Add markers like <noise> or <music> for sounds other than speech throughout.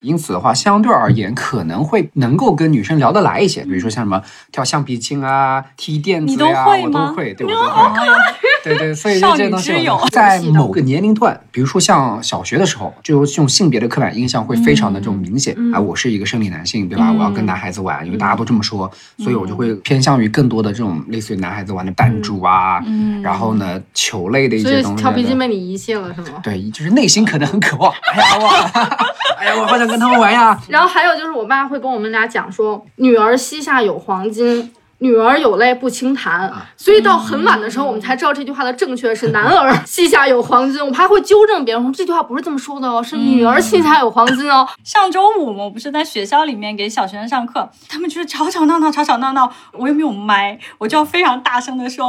因此的话，相对而言可能会能够跟女生聊得来一些。比如说像什么跳橡皮筋啊、踢垫子呀，我都会，对我都会。<laughs> 对对，所以这些东西在某个年龄段，比如说像小学的时候，就这种性别的刻板印象会非常的这种明显啊。我是一个生理男性，对吧？我要跟男孩子玩，因为大家都这么说，所以我就会偏向于更多的这种类似于男孩子玩的弹珠啊，然后呢球类的一些东西。跳皮筋被你遗弃了是吗？对，就是内心可能很渴望。哎呀我，<laughs> 哎呀我好想跟他们玩呀。然后还有就是，我爸会跟我们俩讲说，女儿膝下有黄金。女儿有泪不轻弹，所以到很晚的时候，我们才知道这句话的正确是 <laughs> 男儿膝下有黄金。我还会纠正别人说这句话不是这么说的哦，是女儿膝下有黄金哦。<laughs> 上周五我不是在学校里面给小学生上课，他们就是吵吵闹闹，吵吵闹闹，我又没有麦，我就要非常大声的说，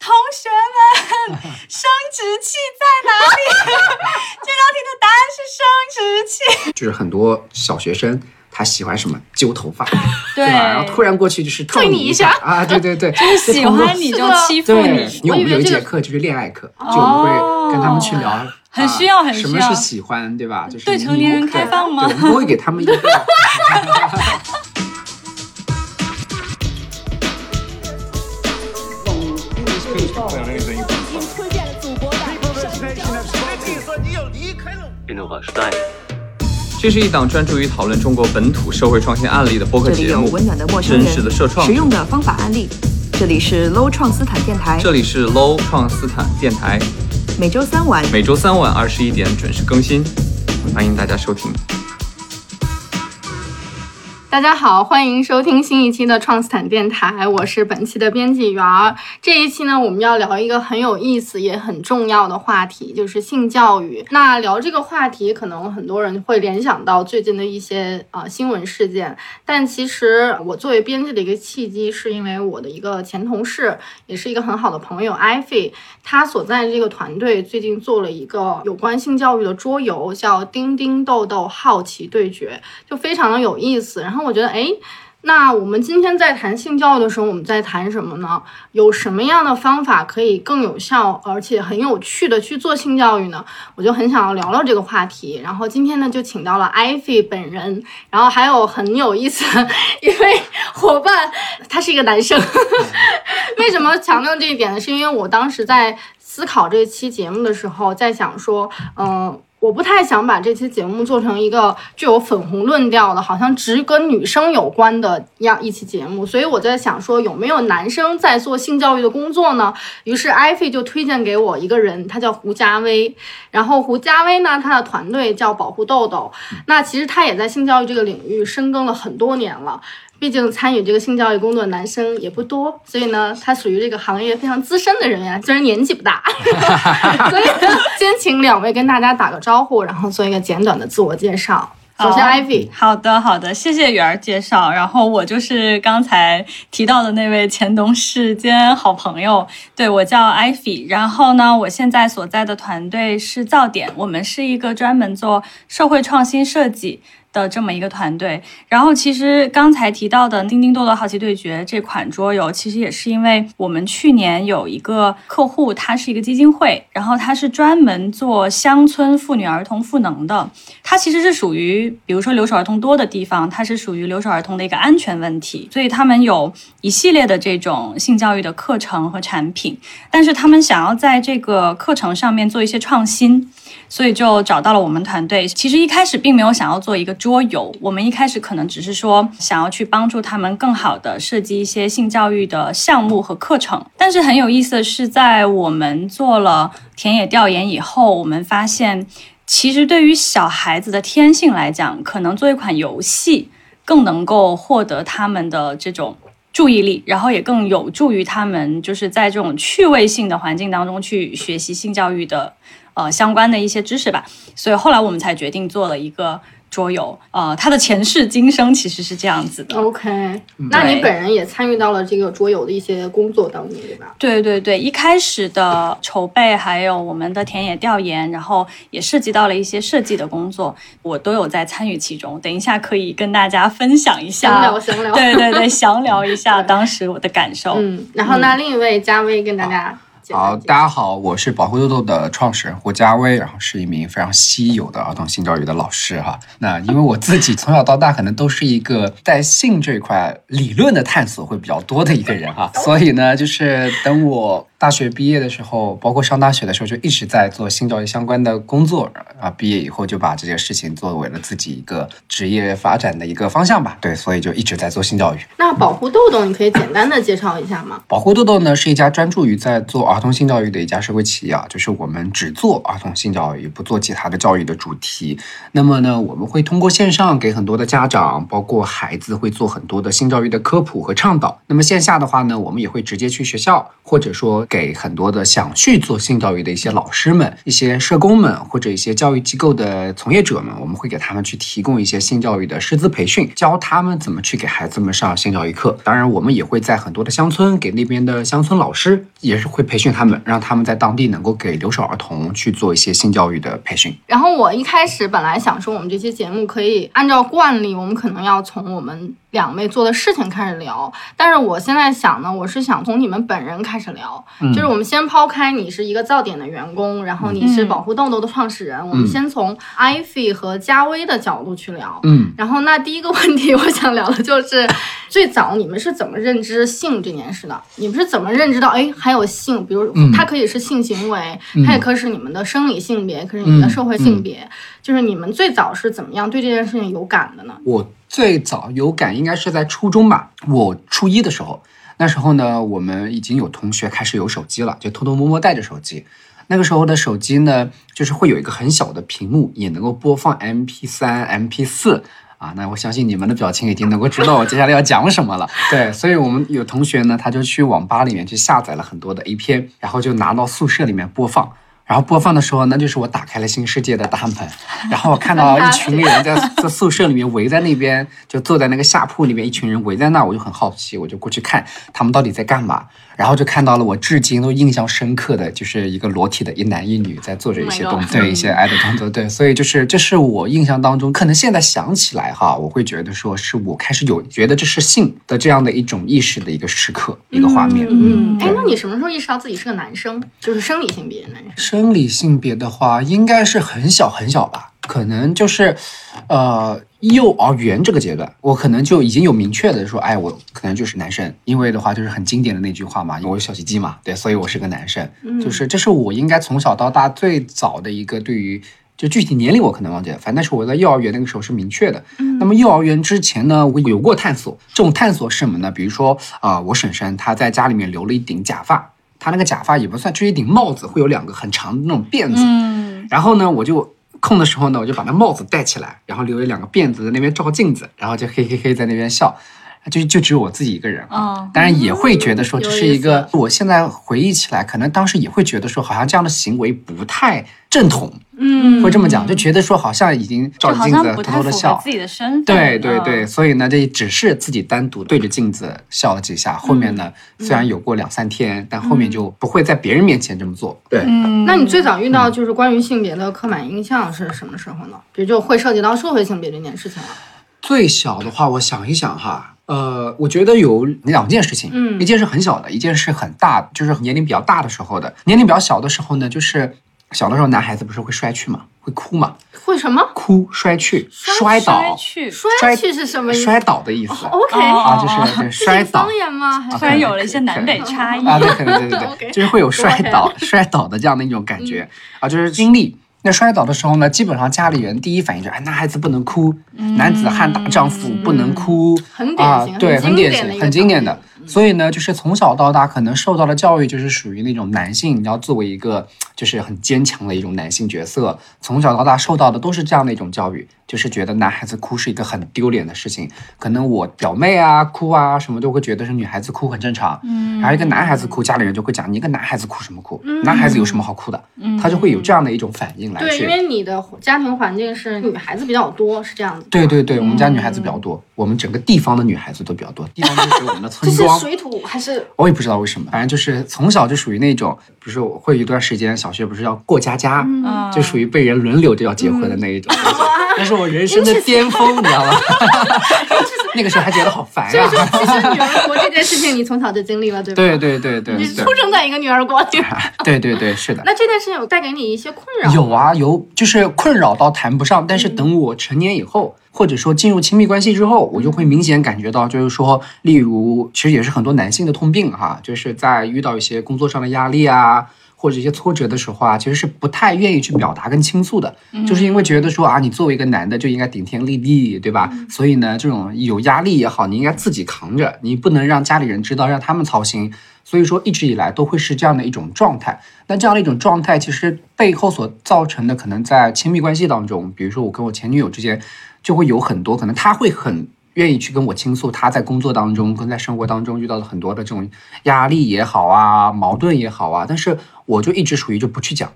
同学们，<laughs> 生殖器在哪里？这道题的答案是生殖器。就是很多小学生。他喜欢什么？揪头发，<laughs> 对吧？然后突然过去就是推你一下啊！对对对，就是喜欢你就欺负你。因为我们有一节课就是恋爱课，就我们会跟他们去聊，很需要，很需要。什么是喜欢，对吧？就是对成年人开放吗？我们会给他们一个。<laughs> 这是一档专注于讨论中国本土社会创新案例的播客节目，温暖的陌生人，真实的社创，实用的方法案例。这里是 Low 创斯坦电台，这里是 Low 创斯坦电台，每周三晚，每周三晚二十一点准时更新，欢迎大家收听。大家好，欢迎收听新一期的创斯坦电台，我是本期的编辑员儿。这一期呢，我们要聊一个很有意思也很重要的话题，就是性教育。那聊这个话题，可能很多人会联想到最近的一些啊新闻事件，但其实我作为编辑的一个契机，是因为我的一个前同事，也是一个很好的朋友艾菲，他所在的这个团队最近做了一个有关性教育的桌游，叫《叮叮豆豆好奇对决》，就非常的有意思。然后我觉得，哎，那我们今天在谈性教育的时候，我们在谈什么呢？有什么样的方法可以更有效，而且很有趣的去做性教育呢？我就很想要聊聊这个话题。然后今天呢，就请到了艾菲本人，然后还有很有意思一位伙伴，他是一个男生。<laughs> 为什么强调这一点呢？是因为我当时在思考这期节目的时候，在想说，嗯。我不太想把这期节目做成一个具有粉红论调的，好像只跟女生有关的样一期节目，所以我在想说有没有男生在做性教育的工作呢？于是艾菲就推荐给我一个人，他叫胡佳威。然后胡佳威呢，他的团队叫保护豆豆。那其实他也在性教育这个领域深耕了很多年了。毕竟参与这个性教育工作的男生也不多，所以呢，他属于这个行业非常资深的人员，虽然年纪不大。<laughs> 所以呢先请两位跟大家打个招呼，然后做一个简短的自我介绍。首先，Ivy。好的，好的，谢谢圆儿介绍。然后我就是刚才提到的那位前同事兼好朋友，对我叫 Ivy。然后呢，我现在所在的团队是噪点，我们是一个专门做社会创新设计。的这么一个团队，然后其实刚才提到的《叮叮多多好奇对决》这款桌游，其实也是因为我们去年有一个客户，他是一个基金会，然后他是专门做乡村妇女儿童赋能的，它其实是属于，比如说留守儿童多的地方，它是属于留守儿童的一个安全问题，所以他们有一系列的这种性教育的课程和产品，但是他们想要在这个课程上面做一些创新。所以就找到了我们团队。其实一开始并没有想要做一个桌游，我们一开始可能只是说想要去帮助他们更好的设计一些性教育的项目和课程。但是很有意思的是，在我们做了田野调研以后，我们发现，其实对于小孩子的天性来讲，可能做一款游戏更能够获得他们的这种注意力，然后也更有助于他们就是在这种趣味性的环境当中去学习性教育的。呃，相关的一些知识吧，所以后来我们才决定做了一个桌游。呃，它的前世今生其实是这样子的。OK，那你本人也参与到了这个桌游的一些工作当中，对吧？对对对，一开始的筹备，还有我们的田野调研，然后也涉及到了一些设计的工作，我都有在参与其中。等一下可以跟大家分享一下，详聊详聊。对对对，详聊一下当时我的感受。嗯，然后那另一位嘉威跟大家。好，大家好，我是保护豆豆的创始人胡佳薇，然后是一名非常稀有的儿童性教育的老师哈。那因为我自己从小到大可能都是一个在性这一块理论的探索会比较多的一个人哈，所以呢，就是等我。大学毕业的时候，包括上大学的时候，就一直在做性教育相关的工作啊。毕业以后就把这件事情作为了自己一个职业发展的一个方向吧。对，所以就一直在做性教育。那保护豆豆，你可以简单的介绍一下吗？保护豆豆呢是一家专注于在做儿童性教育的一家社会企业啊，就是我们只做儿童性教育，不做其他的教育的主题。那么呢，我们会通过线上给很多的家长，包括孩子，会做很多的性教育的科普和倡导。那么线下的话呢，我们也会直接去学校，或者说。给很多的想去做性教育的一些老师们、一些社工们或者一些教育机构的从业者们，我们会给他们去提供一些性教育的师资培训，教他们怎么去给孩子们上性教育课。当然，我们也会在很多的乡村给那边的乡村老师，也是会培训他们，让他们在当地能够给留守儿童去做一些性教育的培训。然后我一开始本来想说，我们这期节目可以按照惯例，我们可能要从我们。两位做的事情开始聊，但是我现在想呢，我是想从你们本人开始聊，就是我们先抛开你是一个噪点的员工，然后你是保护豆豆的创始人，我们先从 Ivy 和佳威的角度去聊。嗯，然后那第一个问题 <laughs> 我想聊的就是最早你们是怎么认知性这件事的？你们是怎么认知到哎还有性？比如它可以是性行为，它也可以是你们的生理性别，可是你们的社会性别，就是你们最早是怎么样对这件事情有感的呢？我。最早有感应该是在初中吧，我初一的时候，那时候呢，我们已经有同学开始有手机了，就偷偷摸摸带着手机。那个时候的手机呢，就是会有一个很小的屏幕，也能够播放 M P 三、M P 四啊。那我相信你们的表情已经能够知道我接下来要讲什么了。<laughs> 对，所以我们有同学呢，他就去网吧里面去下载了很多的 A 片，然后就拿到宿舍里面播放。然后播放的时候，那就是我打开了新世界的大门。然后我看到一群人在在宿舍里面围在那边，就坐在那个下铺里面，一群人围在那，我就很好奇，我就过去看他们到底在干嘛。然后就看到了我至今都印象深刻的就是一个裸体的一男一女在做着一些动作，对一些爱的动作，对，所以就是这是我印象当中，可能现在想起来哈，我会觉得说是我开始有觉得这是性的这样的一种意识的一个时刻，一个画面。嗯，哎，那你什么时候意识到自己是个男生，就是生理性别的男生？生理性别的话，应该是很小很小吧。可能就是，呃，幼儿园这个阶段，我可能就已经有明确的说，哎，我可能就是男生，因为的话就是很经典的那句话嘛，我有小鸡鸡嘛，对，所以我是个男生，就是这是我应该从小到大最早的一个对于，就具体年龄我可能忘记了，反正是我在幼儿园那个时候是明确的。那么幼儿园之前呢，我有过探索，这种探索是什么呢？比如说啊，我婶婶她在家里面留了一顶假发，她那个假发也不算，就是一顶帽子，会有两个很长的那种辫子，然后呢，我就。空的时候呢，我就把那帽子戴起来，然后留了两个辫子在那边照镜子，然后就嘿嘿嘿在那边笑，就就只有我自己一个人啊。当然也会觉得说这是一个，我现在回忆起来，可能当时也会觉得说，好像这样的行为不太。正统，嗯，会这么讲，就觉得说好像已经照着镜子偷偷的笑，自己的身份，对对对，所以呢，这只是自己单独对着镜子笑了几下，后面呢，虽然有过两三天，但后面就不会在别人面前这么做。对，那你最早遇到就是关于性别的刻板印象是什么时候呢？比如就会涉及到社会性别这件事情了。最小的话，我想一想哈。呃，我觉得有两件事情，嗯，一件是很小的，一件是很大，就是年龄比较大的时候的。年龄比较小的时候呢，就是。小的时候，男孩子不是会摔去吗？会哭吗？会什么？哭摔去，摔倒，摔去是什么意思？摔倒的意思。OK 啊，就是摔倒。方言吗？虽然有了一些南北差异啊，对对对对对，<laughs> 就是会有摔倒、摔倒的这样的一种感觉啊，就是经历。那摔倒的时候呢，基本上家里人第一反应就是，哎，男孩子不能哭，男子汉大丈夫不能哭，很典，对，很典型，很经典的。所以呢，就是从小到大可能受到的教育就是属于那种男性要作为一个就是很坚强的一种男性角色，从小到大受到的都是这样的一种教育，就是觉得男孩子哭是一个很丢脸的事情。可能我表妹啊哭啊什么都会觉得是女孩子哭很正常，嗯，然后一个男孩子哭，家里人就会讲你一个男孩子哭什么哭？男孩子有什么好哭的？他就会有这样的一种反应来。对，因为你的家庭环境是女孩子比较多，是这样子。对对对，我们家女孩子比较多，我们整个地方的女孩子都比较多，地方就是我们的村 <laughs> 庄。水土还是？我也不知道为什么，反正就是从小就属于那种，比如说会有一段时间小学不是要过家家，就属于被人轮流就要结婚的那一种。但是我人生的巅峰，<laughs> 你知道吗？<laughs> 那个时候还觉得好烦所以说，其实女儿国这件事情你从小就经历了，对吧？对对对对，你出生在一个女儿国，对 <laughs> 对对，是的。那这件事情有带给你一些困扰？有啊，有，就是困扰倒谈不上，但是等我成年以后，或者说进入亲密关系之后，我就会明显感觉到，就是说，例如，其实也是很多男性的通病哈，就是在遇到一些工作上的压力啊。或者一些挫折的时候啊，其实是不太愿意去表达跟倾诉的，就是因为觉得说啊，你作为一个男的就应该顶天立地，对吧？所以呢，这种有压力也好，你应该自己扛着，你不能让家里人知道，让他们操心。所以说一直以来都会是这样的一种状态。那这样的一种状态，其实背后所造成的，可能在亲密关系当中，比如说我跟我前女友之间，就会有很多可能他会很。愿意去跟我倾诉他在工作当中跟在生活当中遇到了很多的这种压力也好啊，矛盾也好啊，但是我就一直属于就不去讲。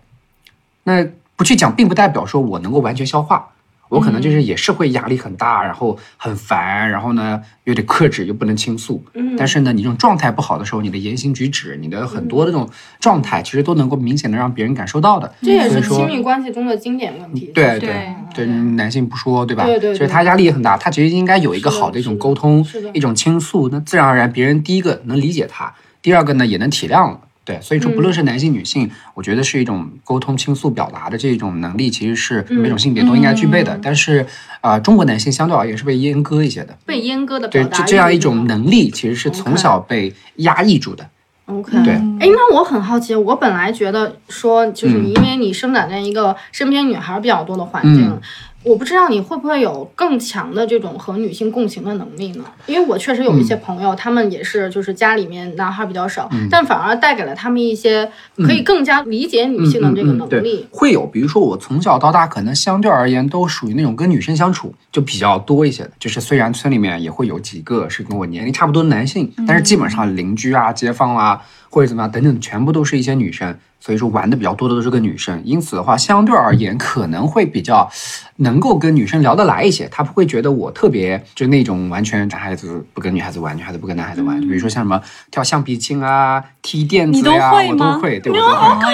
那不去讲，并不代表说我能够完全消化。我可能就是也是会压力很大，然后很烦，然后呢有点克制，又不能倾诉。嗯，但是呢，你这种状态不好的时候，你的言行举止，你的很多的这种状态，其实都能够明显的让别人感受到的。这也是亲密关系中的经典问题。对对对，男性不说，对吧？对对，就是他压力也很大，他其实应该有一个好的一种沟通，一种倾诉，那自然而然别人第一个能理解他，第二个呢也能体谅。对，所以说不论是男性女性，我觉得是一种沟通、倾诉、表达的这种能力，其实是每种性别都应该具备的。但是，啊，中国男性相对而言是被阉割一些的，被阉割的。对，这这样一种能力，其实是从小被压抑住的。OK，对。哎，那我很好奇，我本来觉得说，就是因为你生长在一个身边女孩比较多的环境。我不知道你会不会有更强的这种和女性共情的能力呢？因为我确实有一些朋友，他们也是就是家里面男孩比较少，但反而带给了他们一些可以更加理解女性的这个能力。会有，比如说我从小到大可能相对而言都属于那种跟女生相处就比较多一些的，就是虽然村里面也会有几个是跟我年龄差不多的男性，但是基本上邻居啊、街坊啊或者怎么样等等，全部都是一些女生。所以说玩的比较多的都是个女生，因此的话，相对而言可能会比较能够跟女生聊得来一些。他不会觉得我特别就那种完全男孩子不跟女孩子玩，女孩子不跟男孩子玩。比如说像什么跳橡皮筋啊、踢垫子呀，我都会，<laughs> 对我都会。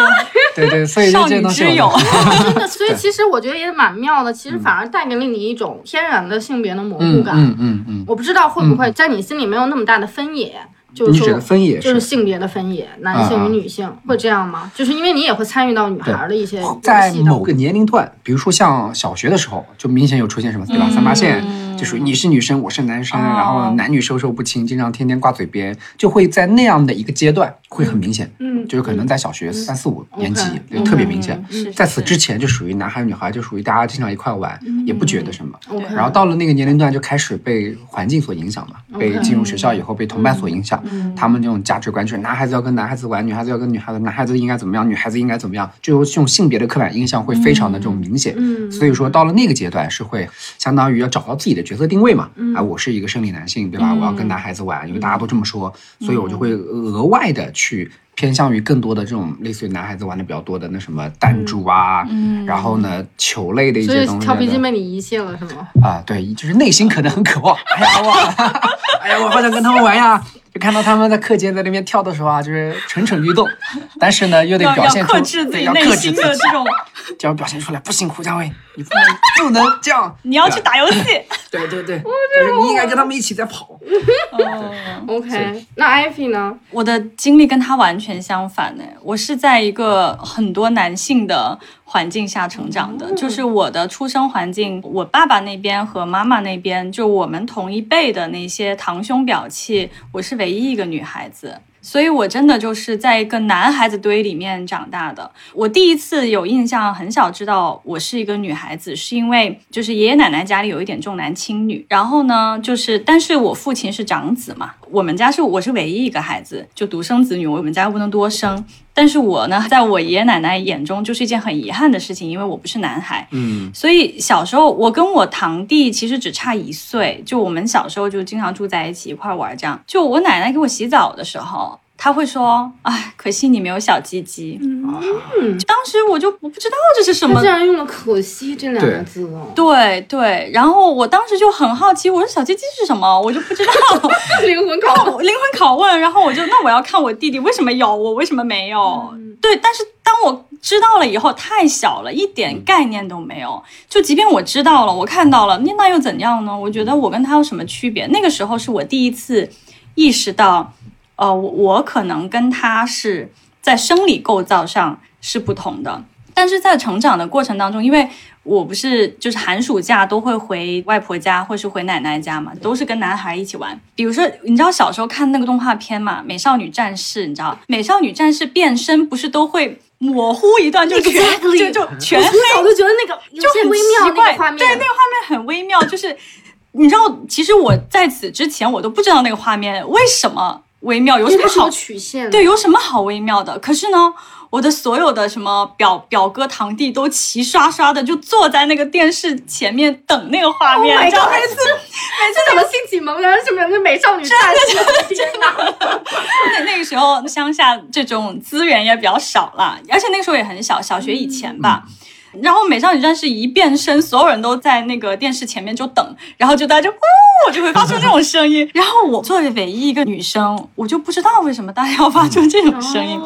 对对，所以这些东西有。<laughs> 真的，所以其实我觉得也蛮妙的。其实反而带给了你一种天然的性别的模糊感。嗯嗯嗯。我不知道会不会在你心里没有那么大的分野。你指的分野就是性别的分野，男性与女性会这样吗？就是因为你也会参与到女孩的一些在某个年龄段，比如说像小学的时候，就明显有出现什么对吧？三八线就属于你是女生，我是男生，然后男女授受不亲，经常天天挂嘴边，就会在那样的一个阶段会很明显。嗯，就是可能在小学三四五年级就特别明显。在此之前就属于男孩女孩，就属于大家经常一块玩，也不觉得什么。然后到了那个年龄段，就开始被环境所影响嘛，被进入学校以后被同伴所影响。他们这种价值观就是男孩子要跟男孩子玩，女孩子要跟女孩子，男孩子应该怎么样，女孩子应该怎么样，就这种性别的刻板印象会非常的这种明显。嗯，所以说到了那个阶段是会相当于要找到自己的角色定位嘛。啊，我是一个生理男性，对吧？我要跟男孩子玩，因为大家都这么说，所以我就会额外的去。偏向于更多的这种类似于男孩子玩的比较多的那什么弹珠啊，然后呢球类的一些东西。跳皮筋被你遗弃了是吗？啊，对，就是内心可能很渴望。哎呀我，<laughs> 哎呀我好想跟他们玩呀！就看到他们在课间在那边跳的时候啊，就是蠢蠢欲动，但是呢又得表现出克制自己内心的这种，就要表现出来不行，胡佳伟，你不能不能这样，你要去打游戏。对 <laughs> 对对，就是你应该跟他们一起在跑。哦，<laughs> OK，那艾菲呢？我的经历跟他完全相反呢。我是在一个很多男性的环境下成长的，就是我的出生环境，我爸爸那边和妈妈那边，就我们同一辈的那些堂兄表弟，我是唯一一个女孩子。所以，我真的就是在一个男孩子堆里面长大的。我第一次有印象，很小知道我是一个女孩子，是因为就是爷爷奶奶家里有一点重男轻女。然后呢，就是但是我父亲是长子嘛，我们家是我是唯一一个孩子，就独生子女，我们家又不能多生。但是我呢，在我爷爷奶奶眼中就是一件很遗憾的事情，因为我不是男孩。嗯，所以小时候我跟我堂弟其实只差一岁，就我们小时候就经常住在一起一块玩，这样。就我奶奶给我洗澡的时候，他会说：“哎，可惜你没有小鸡鸡。”嗯，当时我就我不知道这是什么，竟然用了“可惜”这两个字哦。对对，然后我当时就很好奇，我说小鸡鸡是什么？我就不知道。<laughs> 灵魂拷问灵魂拷问，然后我就那我要看我弟弟为什么有，我为什么没有？对，但是当我知道了以后，太小了，一点概念都没有。就即便我知道了，我看到了，那那又怎样呢？我觉得我跟他有什么区别？那个时候是我第一次意识到。呃，我可能跟他是在生理构造上是不同的，但是在成长的过程当中，因为我不是就是寒暑假都会回外婆家或是回奶奶家嘛，都是跟男孩一起玩。比如说，你知道小时候看那个动画片嘛，《美少女战士》，你知道，《美少女战士》变身不是都会模糊一段，就全就就全黑，我就觉得那个就很奇怪，对，那个画面很微妙，就是你知道，其实我在此之前我都不知道那个画面为什么。微妙有什么好曲线？对，有什么好微妙的？可是呢，我的所有的什么表表哥堂弟都齐刷刷的就坐在那个电视前面等那个画面。你知道每次 <laughs> 每次怎么兴起萌芽？什么那美少女战士？天哪！那 <laughs> 那个时候乡下这种资源也比较少了，而且那个时候也很小，小学以前吧。然后美少女战士一变身，所有人都在那个电视前面就等，然后就大家就呜，就会发出这种声音。然后我作为唯一一个女生，我就不知道为什么大家要发出这种声音。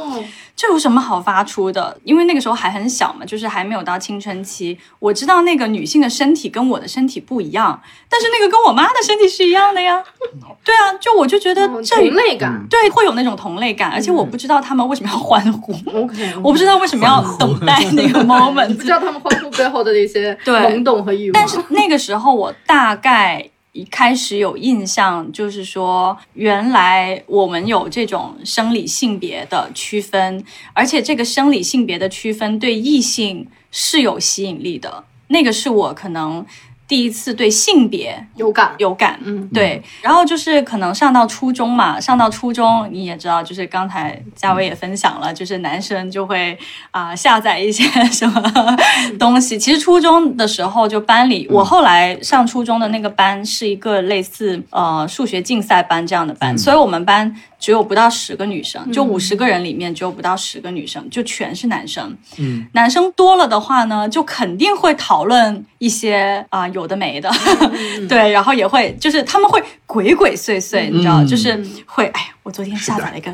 这有什么好发出的？因为那个时候还很小嘛，就是还没有到青春期。我知道那个女性的身体跟我的身体不一样，但是那个跟我妈的身体是一样的呀。<laughs> 对啊，就我就觉得这同类感，对，会有那种同类感。而且我不知道他们为什么要欢呼我不知道为什么要等待那个 <laughs> moment，不知道他们欢呼背后的那些懵懂和欲望。但是那个时候我大概。一开始有印象，就是说，原来我们有这种生理性别的区分，而且这个生理性别的区分对异性是有吸引力的。那个是我可能。第一次对性别有感。有感，嗯，对，然后就是可能上到初中嘛，上到初中你也知道，就是刚才嘉伟也分享了，就是男生就会啊下载一些什么 <laughs> 东西。其实初中的时候，就班里，我后来上初中的那个班是一个类似呃数学竞赛班这样的班，所以我们班。只有不到十个女生，就五十个人里面只有不到十个女生，就全是男生。嗯，男生多了的话呢，就肯定会讨论一些啊有的没的，<laughs> 对，然后也会就是他们会鬼鬼祟祟，你知道，就是会哎。我昨天下载了一个，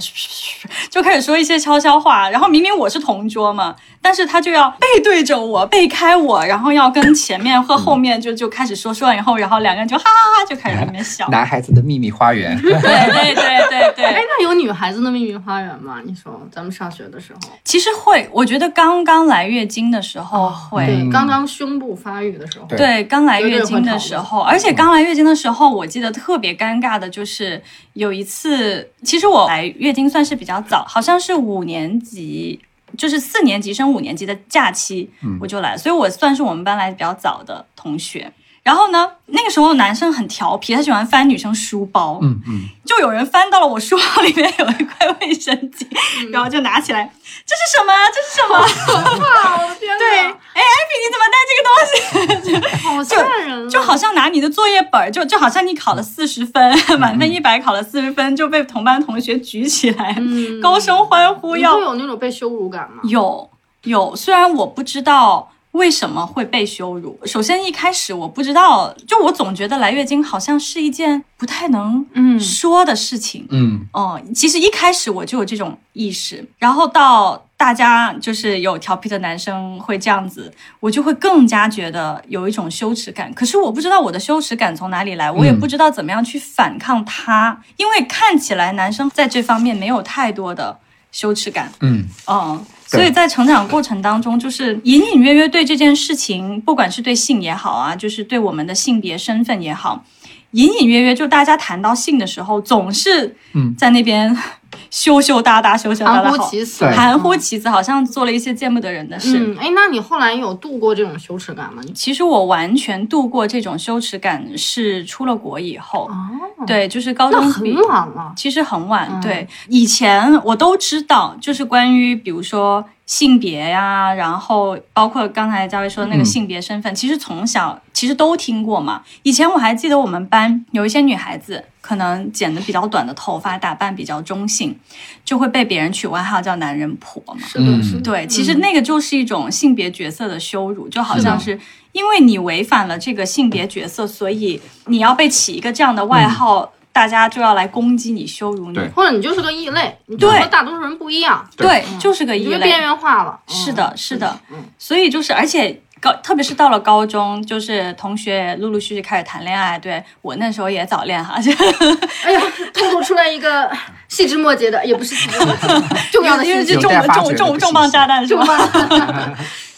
就开始说一些悄悄话，然后明明我是同桌嘛，但是他就要背对着我，背开我，然后要跟前面和后面就就开始说，说完以后，然后两个人就哈哈哈就开始在那边笑。<laughs> 男孩子的秘密花园。对对对对对。<laughs> 哎，那有女孩子的秘密花园吗？你说咱们上学的时候，其实会，我觉得刚刚来月经的时候会，对，刚刚胸部发育的时候，对，刚来月经的时候，而且刚来月经的时候，我记得特别尴尬的就是有一次。其实我来月经算是比较早，好像是五年级，就是四年级升五年级的假期，我就来，所以我算是我们班来比较早的同学。然后呢，那个时候男生很调皮，他喜欢翻女生书包，嗯嗯，就有人翻到了我书包里面有一块卫生巾，然后就拿起来。这是什么？这是什么？可怕！我的天对，哎，艾比，你怎么带这个东西？好吓人！就好像拿你的作业本，就就好像你考了四十分，满分一百，考了四十分就被同班同学举起来，高声欢呼。要有那种被羞辱感吗？有有，虽然我不知道。为什么会被羞辱？首先一开始我不知道，就我总觉得来月经好像是一件不太能嗯说的事情，嗯哦，其实一开始我就有这种意识，然后到大家就是有调皮的男生会这样子，我就会更加觉得有一种羞耻感。可是我不知道我的羞耻感从哪里来，我也不知道怎么样去反抗它，因为看起来男生在这方面没有太多的羞耻感，嗯嗯。所以在成长过程当中，就是隐隐约约对这件事情，不管是对性也好啊，就是对我们的性别身份也好，隐隐约约就大家谈到性的时候，总是在那边。羞羞答答，羞羞答答，含糊其辞，含糊其辞，好像做了一些见不得人的事。嗯，哎，那你后来有度过这种羞耻感吗？其实我完全度过这种羞耻感是出了国以后。哦，对，就是高中很晚了，其实很晚。对，以前我都知道，就是关于比如说性别呀，然后包括刚才嘉威说的那个性别身份，其实从小。其实都听过嘛。以前我还记得我们班有一些女孩子，可能剪的比较短的头发，打扮比较中性，就会被别人取外号叫“男人婆”嘛。是的，是的。对，其实那个就是一种性别角色的羞辱，就好像是因为你违反了这个性别角色，所以你要被起一个这样的外号。大家就要来攻击你、羞辱你，或者你就是个异类，你就和大多数人不一样。对，就是个异类，边缘化了。是的，是的。所以就是，而且高，特别是到了高中，就是同学陆陆续续开始谈恋爱。对我那时候也早恋哈，就 <laughs> 哎呀，透露出来一个细枝末节的，也不是细枝末节，<laughs> 重要的因为是重重重重磅炸弹是吧？<laughs>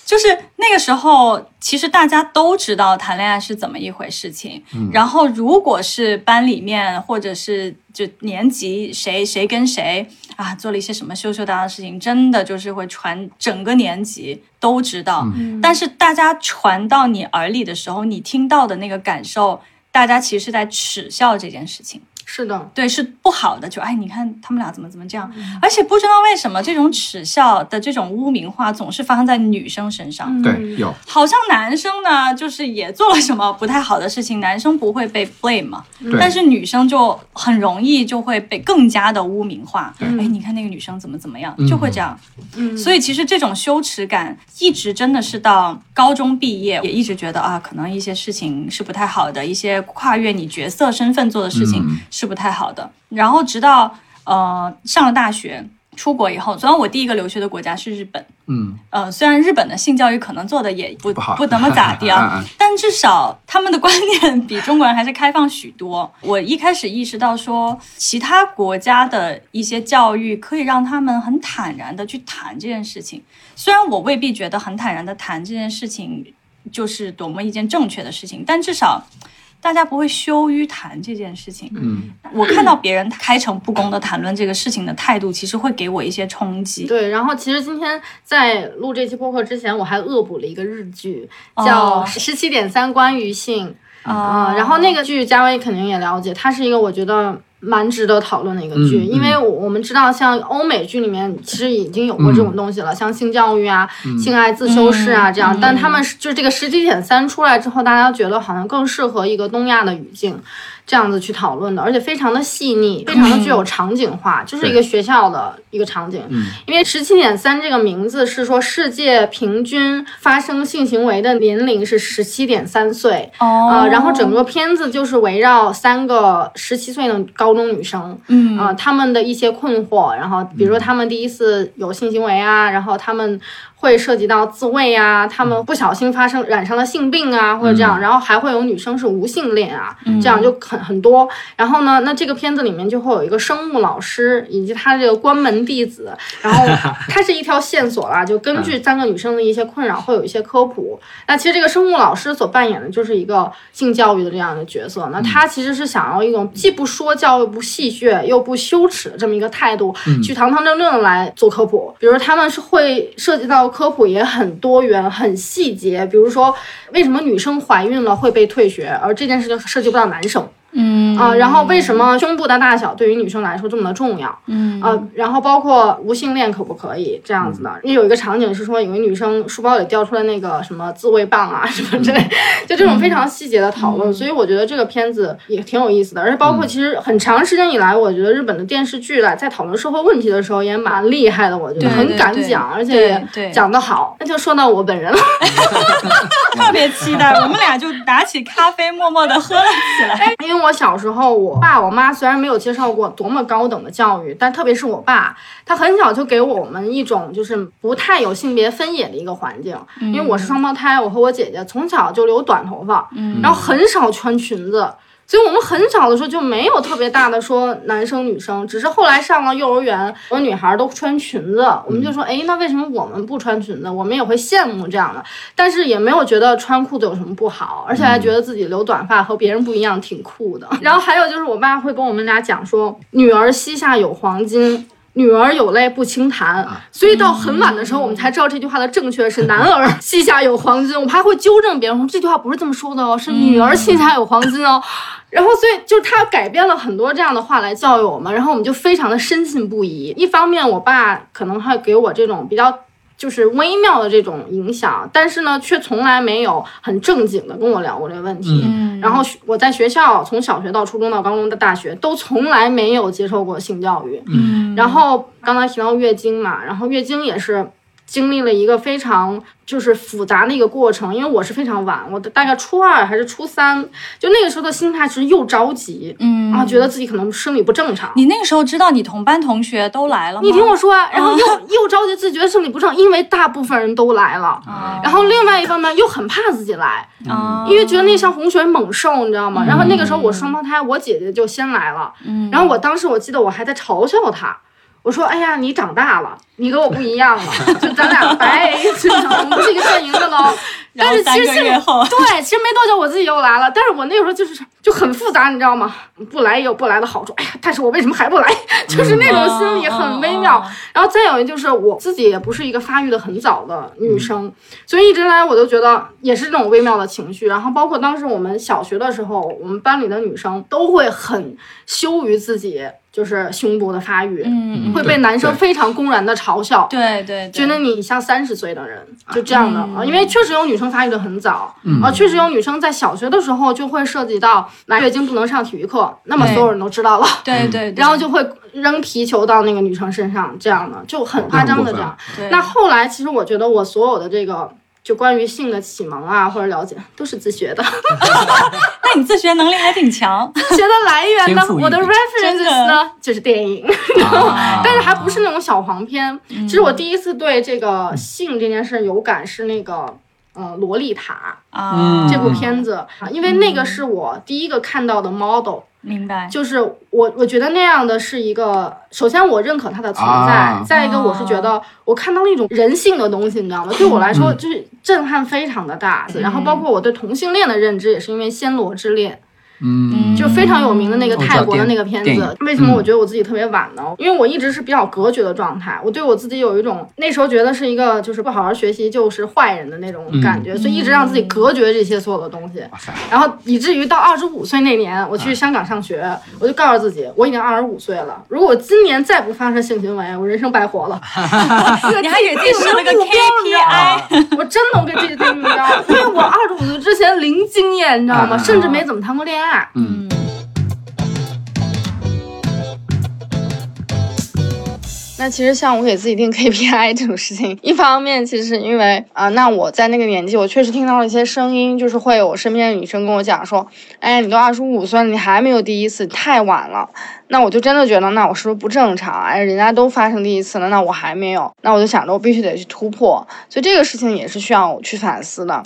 就是那个时候，其实大家都知道谈恋爱是怎么一回事情。然后，如果是班里面或者是就年级谁谁跟谁啊做了一些什么羞羞答答的事情，真的就是会传整个年级都知道。但是大家传到你耳里的时候，你听到的那个感受，大家其实是在耻笑这件事情。是的，对，是不好的。就哎，你看他们俩怎么怎么这样，而且不知道为什么这种耻笑的这种污名化总是发生在女生身上。对，有，好像男生呢，就是也做了什么不太好的事情，男生不会被 blame 嘛，但是女生就很容易就会被更加的污名化。哎，你看那个女生怎么怎么样，就会这样。嗯，所以其实这种羞耻感一直真的是到高中毕业，也一直觉得啊，可能一些事情是不太好的，一些跨越你角色身份做的事情。是不太好的。然后直到呃上了大学，出国以后，虽然我第一个留学的国家是日本，嗯，呃，虽然日本的性教育可能做的也不不怎么咋地啊，<laughs> 但至少他们的观念比中国人还是开放许多。我一开始意识到说，其他国家的一些教育可以让他们很坦然的去谈这件事情，虽然我未必觉得很坦然的谈这件事情就是多么一件正确的事情，但至少。大家不会羞于谈这件事情。嗯，我看到别人开诚布公的谈论这个事情的态度，其实会给我一些冲击。对，然后其实今天在录这期播客之前，我还恶补了一个日剧，叫《十七点三关于性》啊。然后那个剧，嘉威肯定也了解，它是一个我觉得。蛮值得讨论的一个剧，因为我们知道，像欧美剧里面其实已经有过这种东西了，像性教育啊、性爱自修室啊这样，但他们就是这个十几点三出来之后，大家觉得好像更适合一个东亚的语境。这样子去讨论的，而且非常的细腻，非常的具有场景化，就是一个学校的一个场景。嗯，因为十七点三这个名字是说世界平均发生性行为的年龄是十七点三岁哦，然后整个片子就是围绕三个十七岁的高中女生，嗯。啊，他们的一些困惑，然后比如说他们第一次有性行为啊，然后他们。会涉及到自慰啊，他们不小心发生染上了性病啊，或者这样，然后还会有女生是无性恋啊，这样就很很多。然后呢，那这个片子里面就会有一个生物老师以及他这个关门弟子，然后 <laughs> 它是一条线索啦，就根据三个女生的一些困扰，会有一些科普。那其实这个生物老师所扮演的就是一个性教育的这样的角色，那他其实是想要一种既不说教又不戏谑又不羞耻的这么一个态度，去堂堂正正的来做科普。比如他们是会涉及到。科普也很多元、很细节，比如说为什么女生怀孕了会被退学，而这件事情涉及不到男生。嗯啊，然后为什么胸部的大小对于女生来说这么的重要？嗯啊，然后包括无性恋可不可以这样子的？因为有一个场景是说，有一个女生书包里掉出来那个什么自慰棒啊什么之类，就这种非常细节的讨论。所以我觉得这个片子也挺有意思的，而且包括其实很长时间以来，我觉得日本的电视剧来在讨论社会问题的时候也蛮厉害的，我觉得很敢讲，而且讲得好。那就说到我本人了，<laughs> 特别期待，我们俩就拿起咖啡默默的喝了起来，因为。我小时候，我爸我妈虽然没有接受过多么高等的教育，但特别是我爸，他很小就给我们一种就是不太有性别分野的一个环境。因为我是双胞胎，我和我姐姐从小就留短头发，然后很少穿裙子。所以我们很小的时候就没有特别大的说男生女生，只是后来上了幼儿园，我女孩都穿裙子，我们就说，哎，那为什么我们不穿裙子？我们也会羡慕这样的，但是也没有觉得穿裤子有什么不好，而且还觉得自己留短发和别人不一样，挺酷的。<laughs> 然后还有就是我爸会跟我们俩讲说，女儿膝下有黄金。女儿有泪不轻弹，所以到很晚的时候，我们才知道这句话的正确是男儿 <laughs> 膝下有黄金。我们还会纠正别人说这句话不是这么说的哦，是女儿膝下有黄金哦。<laughs> 然后，所以就是他改编了很多这样的话来教育我们，然后我们就非常的深信不疑。一方面，我爸可能还给我这种比较。就是微妙的这种影响，但是呢，却从来没有很正经的跟我聊过这个问题。嗯，然后我在学校从小学到初中到高中到大学都从来没有接受过性教育。嗯，然后刚才提到月经嘛，然后月经也是。经历了一个非常就是复杂的一个过程，因为我是非常晚，我的大概初二还是初三，就那个时候的心态其实又着急，嗯啊，觉得自己可能生理不正常。你那个时候知道你同班同学都来了吗？你听我说，然后又 <laughs> 又着急自己觉得生理不正，因为大部分人都来了，然后另外一方面又很怕自己来，因为觉得那像洪水猛兽，你知道吗？然后那个时候我双胞胎，我姐姐就先来了，然后我当时我记得我还在嘲笑她。我说：“哎呀，你长大了，你跟我不一样了，<laughs> 就咱俩白 A，，我们不是一个阵营的喽。<laughs> 但是其实 <laughs> 对，其实没多久我自己又来了，但是我那个时候就是就很复杂，你知道吗？不来也有不来的好处。哎呀，但是我为什么还不来？就是那种心理很微妙。然后再有一就是我自己也不是一个发育的很早的女生，所以一直来我都觉得也是这种微妙的情绪。然后包括当时我们小学的时候，我们班里的女生都会很羞于自己。”就是胸部的发育，嗯，会被男生非常公然的嘲笑，对对，觉得你像三十岁的人，就这样的啊，因为确实有女生发育的很早，啊，确实有女生在小学的时候就会涉及到来月经不能上体育课，那么所有人都知道了，对对，然后就会扔皮球到那个女生身上，这样的就很夸张的这样。那后来其实我觉得我所有的这个。就关于性的启蒙啊，或者了解，都是自学的。<laughs> 那你自学能力还挺强。<laughs> 自学的来源呢？我的 references 呢，就是电影，<laughs> 但是还不是那种小黄片。其实我第一次对这个性这件事有感是那个呃《洛丽塔》啊这部片子，因为那个是我第一个看到的 model。明白，就是我，我觉得那样的是一个，首先我认可它的存在，再一个我是觉得我看到了一种人性的东西，你知道吗？对我来说就是震撼非常的大，然后包括我对同性恋的认知也是因为《暹罗之恋》。嗯，就非常有名的那个泰国的那个片子，为什么我觉得我自己特别晚呢？因为我一直是比较隔绝的状态，我对我自己有一种那时候觉得是一个就是不好好学习就是坏人的那种感觉，所以一直让自己隔绝这些所有的东西。然后以至于到二十五岁那年，我去香港上学，我就告诉自己，我已经二十五岁了，如果我今年再不发生性行为，我人生白活了。<laughs> 你还给自己设了个 KPI，我真能给自己定目标，因为我二十五岁之前零经验，你知道吗？甚至没怎么谈过恋爱。嗯，那其实像我给自己定 KPI 这种事情，一方面其实是因为啊，那我在那个年纪，我确实听到了一些声音，就是会有我身边的女生跟我讲说，哎，你都二十五岁了，你还没有第一次，太晚了。那我就真的觉得，那我是不是不正常？哎，人家都发生第一次了，那我还没有，那我就想着我必须得去突破，所以这个事情也是需要我去反思的。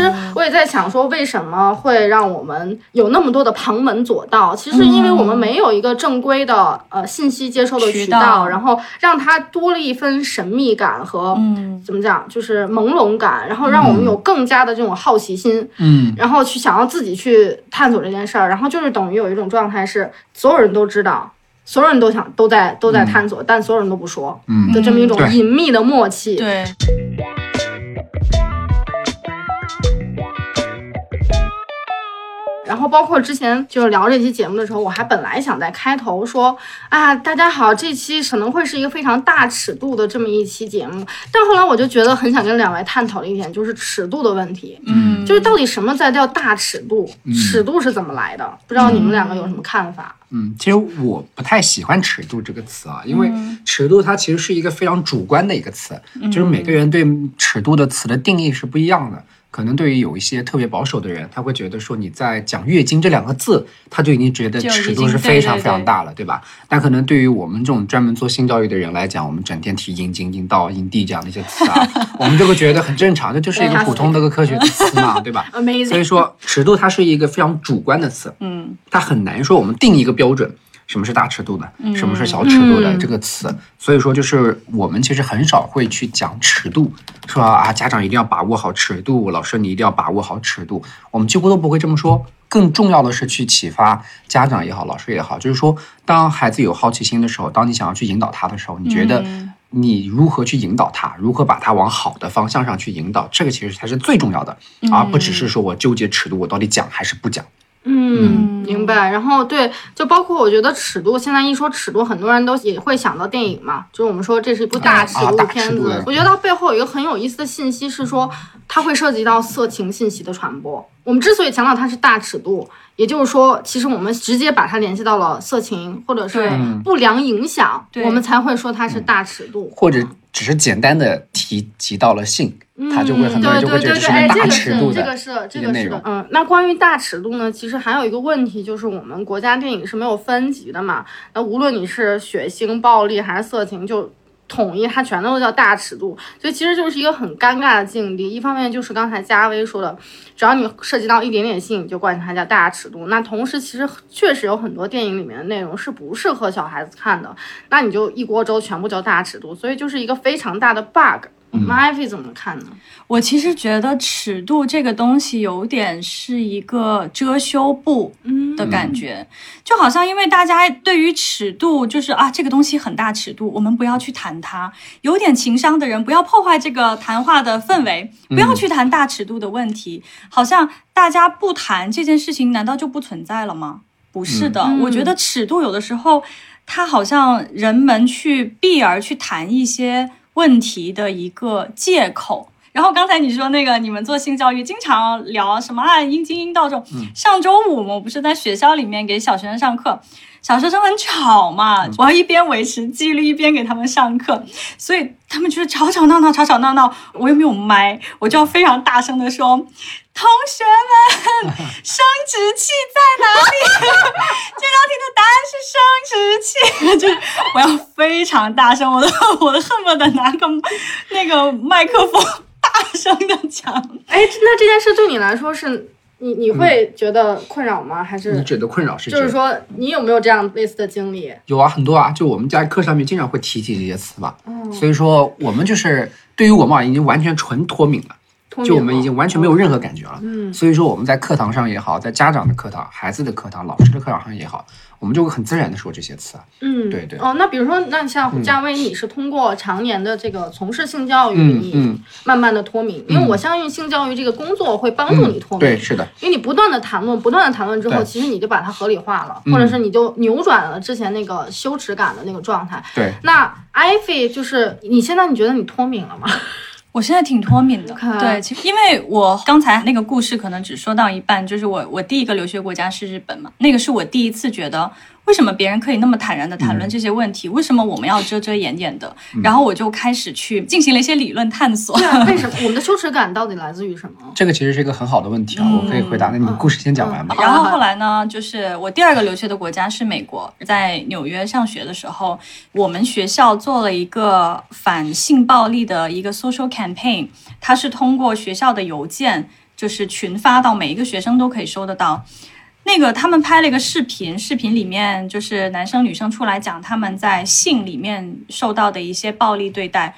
实我也在想说，为什么会让我们有那么多的旁门左道？其实因为我们没有一个正规的呃信息接收的渠道，然后让它多了一分神秘感和怎么讲，就是朦胧感，然后让我们有更加的这种好奇心，嗯，然后去想要自己去探索这件事儿，然后就是等于有一种状态是所有人都知道，所有人都想都在都在探索，但所有人都不说，嗯。的这么一种隐秘的默契，对。然后包括之前就是聊这期节目的时候，我还本来想在开头说啊，大家好，这期可能会是一个非常大尺度的这么一期节目，但后来我就觉得很想跟两位探讨的一点就是尺度的问题，嗯，就是到底什么才叫大尺度，尺度是怎么来的？不知道你们两个有什么看法？嗯，其实我不太喜欢尺度这个词啊，因为尺度它其实是一个非常主观的一个词，就是每个人对尺度的词的定义是不一样的。可能对于有一些特别保守的人，他会觉得说你在讲月经这两个字，他就已经觉得尺度是非常非常大了，对吧？但可能对于我们这种专门做性教育的人来讲，我们整天提阴茎、阴道、阴蒂这样的一些词啊，<laughs> 我们就会觉得很正常，这就是一个普通的个科学的词嘛，对吧？<laughs> 所以说，尺度它是一个非常主观的词，嗯，它很难说我们定一个标准。什么是大尺度的？什么是小尺度的这个词？所以说，就是我们其实很少会去讲尺度，说啊，家长一定要把握好尺度，老师你一定要把握好尺度，我们几乎都不会这么说。更重要的是去启发家长也好，老师也好，就是说，当孩子有好奇心的时候，当你想要去引导他的时候，你觉得你如何去引导他，如何把他往好的方向上去引导，这个其实才是最重要的，而不只是说我纠结尺度，我到底讲还是不讲。嗯。嗯，明白。然后对，就包括我觉得尺度，现在一说尺度，很多人都也会想到电影嘛，就是我们说这是一部大尺度片子。我觉得它背后有一个很有意思的信息是说，它会涉及到色情信息的传播。我们之所以强调它是大尺度，也就是说，其实我们直接把它联系到了色情或者是不良影响，我们才会说它是大尺度，或者只是简单的提及到了性。他就会很多人就会觉得是大尺度的这个内容。嗯，那关于大尺度呢，其实还有一个问题，就是我们国家电影是没有分级的嘛。那无论你是血腥、暴力还是色情，就统一它全都叫大尺度。所以其实就是一个很尴尬的境地。一方面就是刚才嘉威说的，只要你涉及到一点点性，你就管它叫大尺度。那同时其实确实有很多电影里面的内容是不适合小孩子看的，那你就一锅粥全部叫大尺度，所以就是一个非常大的 bug。麦菲怎么看呢？我其实觉得尺度这个东西有点是一个遮羞布的感觉，就好像因为大家对于尺度就是啊这个东西很大尺度，我们不要去谈它。有点情商的人不要破坏这个谈话的氛围，不要去谈大尺度的问题。好像大家不谈这件事情，难道就不存在了吗？不是的，我觉得尺度有的时候它好像人们去避而去谈一些。问题的一个借口。然后刚才你说那个，你们做性教育经常聊什么啊？阴茎阴道这种。上周五我不是在学校里面给小学生上课，小学生很吵嘛，我要一边维持纪律一边给他们上课，所以他们就是吵吵闹闹，吵吵闹闹。我又没有麦，我就要非常大声的说。同学们，<laughs> 生殖器在哪里？<laughs> 这道题的答案是生殖器。<laughs> 就是我要非常大声，我都我都恨不得拿个那个麦克风大声的讲。哎，那这件事对你来说是你你会觉得困扰吗？还是你觉得困扰是？就是说你有没有这样类似的经历？有啊，很多啊。就我们在课上面经常会提起这些词嘛。所以说我们就是对于我们已经完全纯脱敏了。就我们已经完全没有任何感觉了，嗯，所以说我们在课堂上也好，在家长的课堂、孩子的课堂、老师的课堂上也好，我们就会很自然的说这些词，嗯，对对。哦，那比如说，那像嘉威，你是通过常年的这个从事性教育，你慢慢的脱敏，因为我相信性教育这个工作会帮助你脱敏，对，是的，因为你不断的谈论，不断的谈论之后，其实你就把它合理化了，或者是你就扭转了之前那个羞耻感的那个状态。对，那艾菲就是你现在你觉得你脱敏了吗？我现在挺脱敏的，对，其实因为我刚才那个故事可能只说到一半，就是我我第一个留学国家是日本嘛，那个是我第一次觉得。为什么别人可以那么坦然的谈论这些问题？为什么我们要遮遮掩掩的？然后我就开始去进行了一些理论探索。为什么我们的羞耻感到底来自于什么？<laughs> 这个其实是一个很好的问题啊，我可以回答。那你故事先讲完吧。然后后来呢，就是我第二个留学的国家是美国，在纽约上学的时候，我们学校做了一个反性暴力的一个 social campaign，它是通过学校的邮件，就是群发到每一个学生都可以收得到。那个他们拍了一个视频，视频里面就是男生女生出来讲他们在性里面受到的一些暴力对待，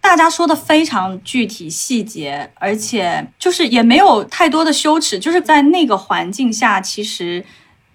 大家说的非常具体细节，而且就是也没有太多的羞耻，就是在那个环境下，其实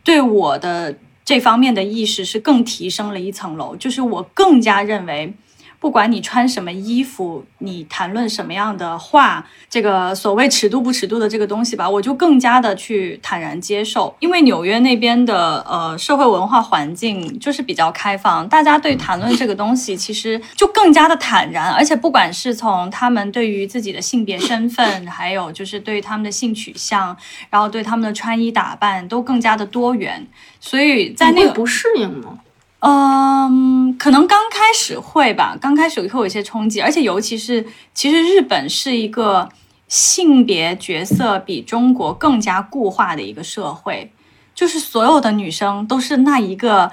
对我的这方面的意识是更提升了一层楼，就是我更加认为。不管你穿什么衣服，你谈论什么样的话，这个所谓尺度不尺度的这个东西吧，我就更加的去坦然接受。因为纽约那边的呃社会文化环境就是比较开放，大家对谈论这个东西其实就更加的坦然，而且不管是从他们对于自己的性别身份，还有就是对他们的性取向，然后对他们的穿衣打扮都更加的多元。所以在那个不适应吗？嗯，可能刚开始会吧，刚开始会有一些冲击，而且尤其是，其实日本是一个性别角色比中国更加固化的一个社会，就是所有的女生都是那一个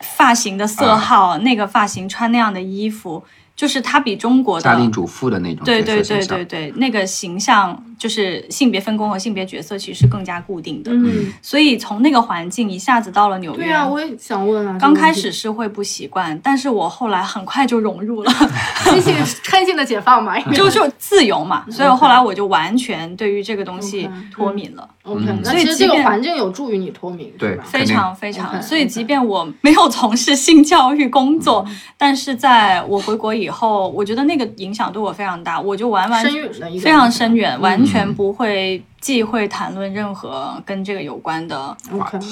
发型的色号，那个发型穿那样的衣服。就是它比中国的家庭主妇的那种对对对对对那个形象，就是性别分工和性别角色其实是更加固定的。嗯，所以从那个环境一下子到了纽约，对啊，我也想问啊。刚开始是会不习惯，但是我后来很快就融入了，<laughs> 开心开心的解放嘛，<laughs> 就就自由嘛。所以后来我就完全对于这个东西脱敏了。OK，那其实这个环境有助于你脱敏，对，非常非常。所以即便我没有从事性教育工作，<laughs> 但是在我回国以后，我觉得那个影响对我非常大，我就完完深远非常深远，完全不会忌讳谈论任何跟这个有关的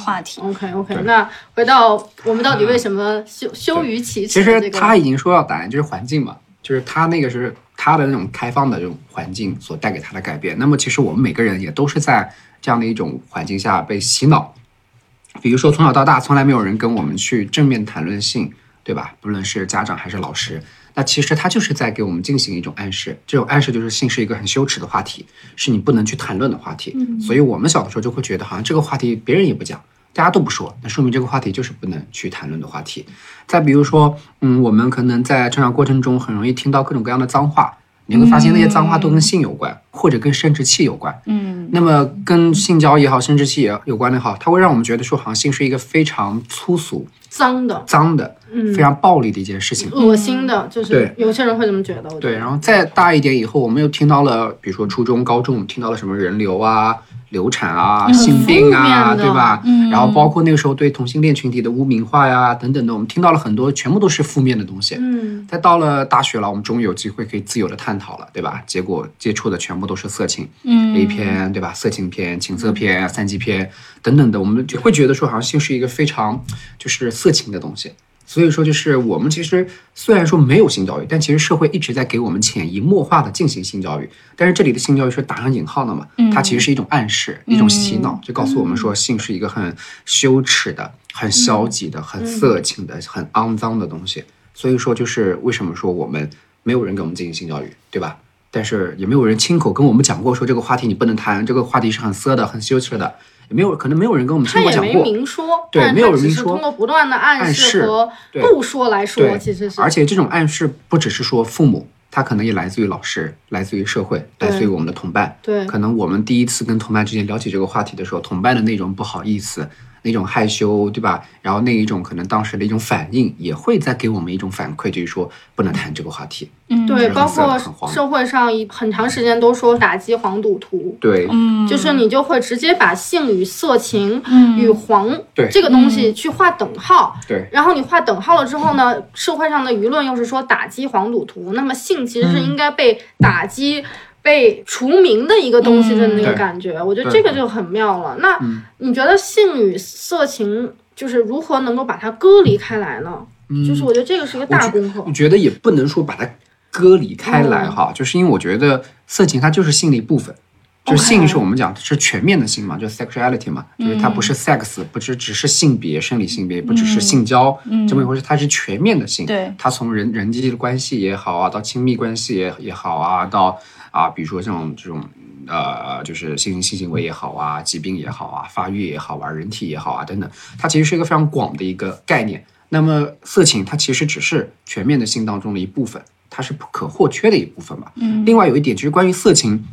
话题。OK OK，那回到我们到底为什么羞羞于启齿？其实他已经说到答案，就是环境嘛，就是他那个是他的那种开放的这种环境所带给他的改变。那么其实我们每个人也都是在这样的一种环境下被洗脑。比如说从小到大，从来没有人跟我们去正面谈论性，对吧？不论是家长还是老师。那其实他就是在给我们进行一种暗示，这种暗示就是性是一个很羞耻的话题，是你不能去谈论的话题。嗯所以我们小的时候就会觉得，好像这个话题别人也不讲，大家都不说，那说明这个话题就是不能去谈论的话题。再比如说，嗯，我们可能在成长过程中很容易听到各种各样的脏话，你会发现那些脏话都跟性有关，或者跟生殖器有关。嗯，那么跟性交也好，生殖器也有关的好，它会让我们觉得说，好像性是一个非常粗俗。脏的，脏的，嗯，非常暴力的一件事情，恶心的，就是有些人会这么觉得。对，然后再大一点以后，我们又听到了，比如说初中、高中，听到了什么人流啊。流产啊，性病啊，对吧？嗯，然后包括那个时候对同性恋群体的污名化呀，等等的，我们听到了很多，全部都是负面的东西。嗯，再到了大学了，我们终于有机会可以自由的探讨了，对吧？结果接触的全部都是色情，嗯，A 片，对吧？色情片、情色片、三级片等等的，我们就会觉得说，好像性是一个非常就是色情的东西。所以说，就是我们其实虽然说没有性教育，但其实社会一直在给我们潜移默化的进行性教育。但是这里的性教育是打上引号的嘛？它其实是一种暗示，一种洗脑，就告诉我们说性是一个很羞耻的、很消极的、很色情的、很肮脏的东西。所以说，就是为什么说我们没有人给我们进行性教育，对吧？但是也没有人亲口跟我们讲过说这个话题你不能谈，这个话题是很色的、很羞耻的。没有，可能没有人跟我们说过讲过。他也没明说，对，没有人明说。通过不断的暗示和不说来说，其实是。而且这种暗示不只是说父母，他可能也来自于老师，来自于社会，来自于我们的同伴。对，可能我们第一次跟同伴之间聊起这个话题的时候，同伴的那种不好意思。那种害羞，对吧？然后那一种可能当时的一种反应，也会再给我们一种反馈，就是说不能谈这个话题。嗯，对，包括社会上一很长时间都说打击黄赌毒。对，嗯，就是你就会直接把性与色情与黄对这个东西去划等号。对，然后你划等号了之后呢，社会上的舆论又是说打击黄赌毒，那么性其实是应该被打击。被除名的一个东西的那个感觉，我觉得这个就很妙了。那你觉得性与色情就是如何能够把它割离开来呢？就是我觉得这个是一个大功课。我觉得也不能说把它割离开来哈，就是因为我觉得色情它就是性的一部分。就性是我们讲是全面的性嘛，就 sexuality 嘛，就是它不是 sex，不只只是性别、生理性别，不只是性交这么一回事，它是全面的性。对，它从人人际的关系也好啊，到亲密关系也也好啊，到啊，比如说像这种呃，就是性性行为也好啊，疾病也好啊，发育也好啊，人体也好啊等等，它其实是一个非常广的一个概念。那么色情它其实只是全面的性当中的一部分，它是不可或缺的一部分吧。嗯。另外有一点就是关于色情。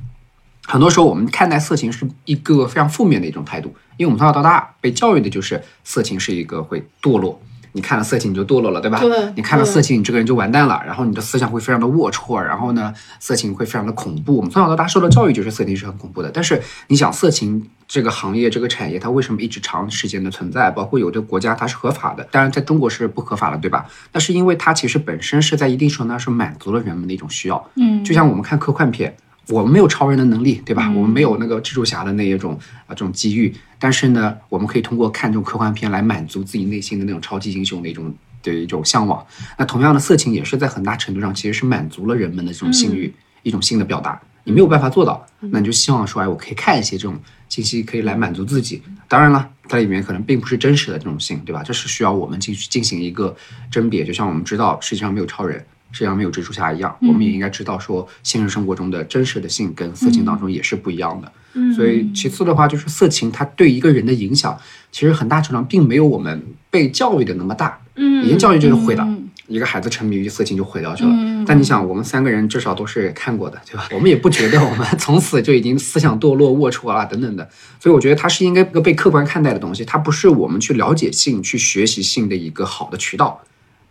很多时候，我们看待色情是一个非常负面的一种态度，因为我们从小到大被教育的就是色情是一个会堕落，你看了色情你就堕落了，对吧？对。你看了色情，你这个人就完蛋了，然后你的思想会非常的龌龊，然后呢，色情会非常的恐怖。我们从小到大受的教育就是色情是很恐怖的。但是你想，色情这个行业、这个产业，它为什么一直长时间的存在？包括有的国家它是合法的，当然在中国是不合法的，对吧？那是因为它其实本身是在一定程度上是满足了人们的一种需要。嗯。就像我们看科幻片。我们没有超人的能力，对吧？我们没有那个蜘蛛侠的那一种啊这种机遇，但是呢，我们可以通过看这种科幻片来满足自己内心的那种超级英雄的一种的一种向往。那同样的，色情也是在很大程度上其实是满足了人们的这种性欲，一种性的表达。你没有办法做到，那你就希望说，哎，我可以看一些这种信息，可以来满足自己。当然了，它里面可能并不是真实的这种性，对吧？这是需要我们进去进行一个甄别。就像我们知道，世界上没有超人。实际上没有蜘蛛侠一样，我们也应该知道说，现实生活中的真实的性跟色情当中也是不一样的。嗯，所以其次的话，就是色情它对一个人的影响，其实很大程度上并没有我们被教育的那么大。嗯，已经教育就是毁了一个孩子沉迷于色情就毁掉去了。但你想，我们三个人至少都是看过的，对吧？我们也不觉得我们 <laughs> 从此就已经思想堕落、龌龊啊等等的。所以我觉得它是应该一个被客观看待的东西，它不是我们去了解性、去学习性的一个好的渠道。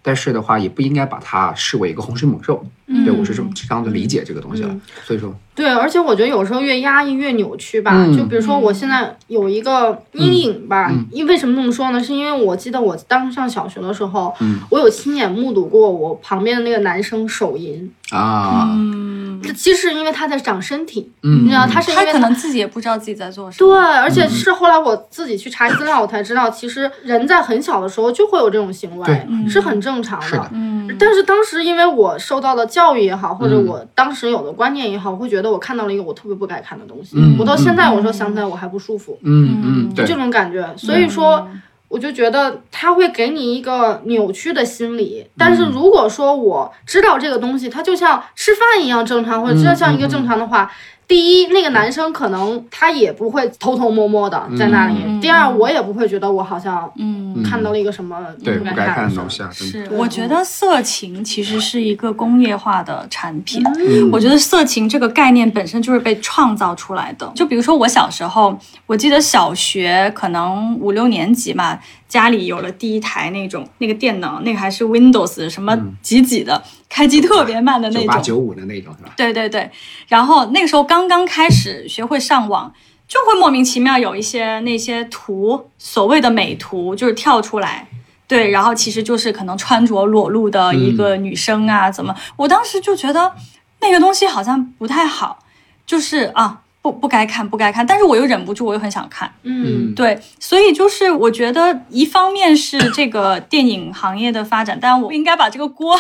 但是的话，也不应该把它视为一个洪水猛兽。对我是这么这样的理解这个东西了。所以说，对，而且我觉得有时候越压抑越扭曲吧。就比如说，我现在有一个阴影吧。因为什么这么说呢？是因为我记得我当时上小学的时候，我有亲眼目睹过我旁边的那个男生手淫啊。其实因为他在长身体，你知道，他是他可能自己也不知道自己在做什么。对，而且是后来我自己去查资料，我才知道，其实人在很小的时候就会有这种行为，是很正常的。嗯。但是当时因为我受到的教育也好，或者我当时有的观念也好，我会觉得我看到了一个我特别不该看的东西。我到现在我说想起来我还不舒服。嗯嗯，就这种感觉。所以说。我就觉得他会给你一个扭曲的心理，但是如果说我知道这个东西，它就像吃饭一样正常，或者就像一个正常的话。第一，那个男生可能他也不会偷偷摸摸的在那里。第二，我也不会觉得我好像嗯看到了一个什么对不该看的东西。是，我觉得色情其实是一个工业化的产品。我觉得色情这个概念本身就是被创造出来的。就比如说我小时候，我记得小学可能五六年级嘛。家里有了第一台那种那个电脑，那个还是 Windows 什么几几的，开机特别慢的那种，九八九五的那种是吧？对对对。然后那个时候刚刚开始学会上网，就会莫名其妙有一些那些图，所谓的美图就是跳出来，对，然后其实就是可能穿着裸露的一个女生啊，怎么？我当时就觉得那个东西好像不太好，就是啊。不不该看，不该看，但是我又忍不住，我又很想看。嗯，对，所以就是我觉得，一方面是这个电影行业的发展，但我应该把这个锅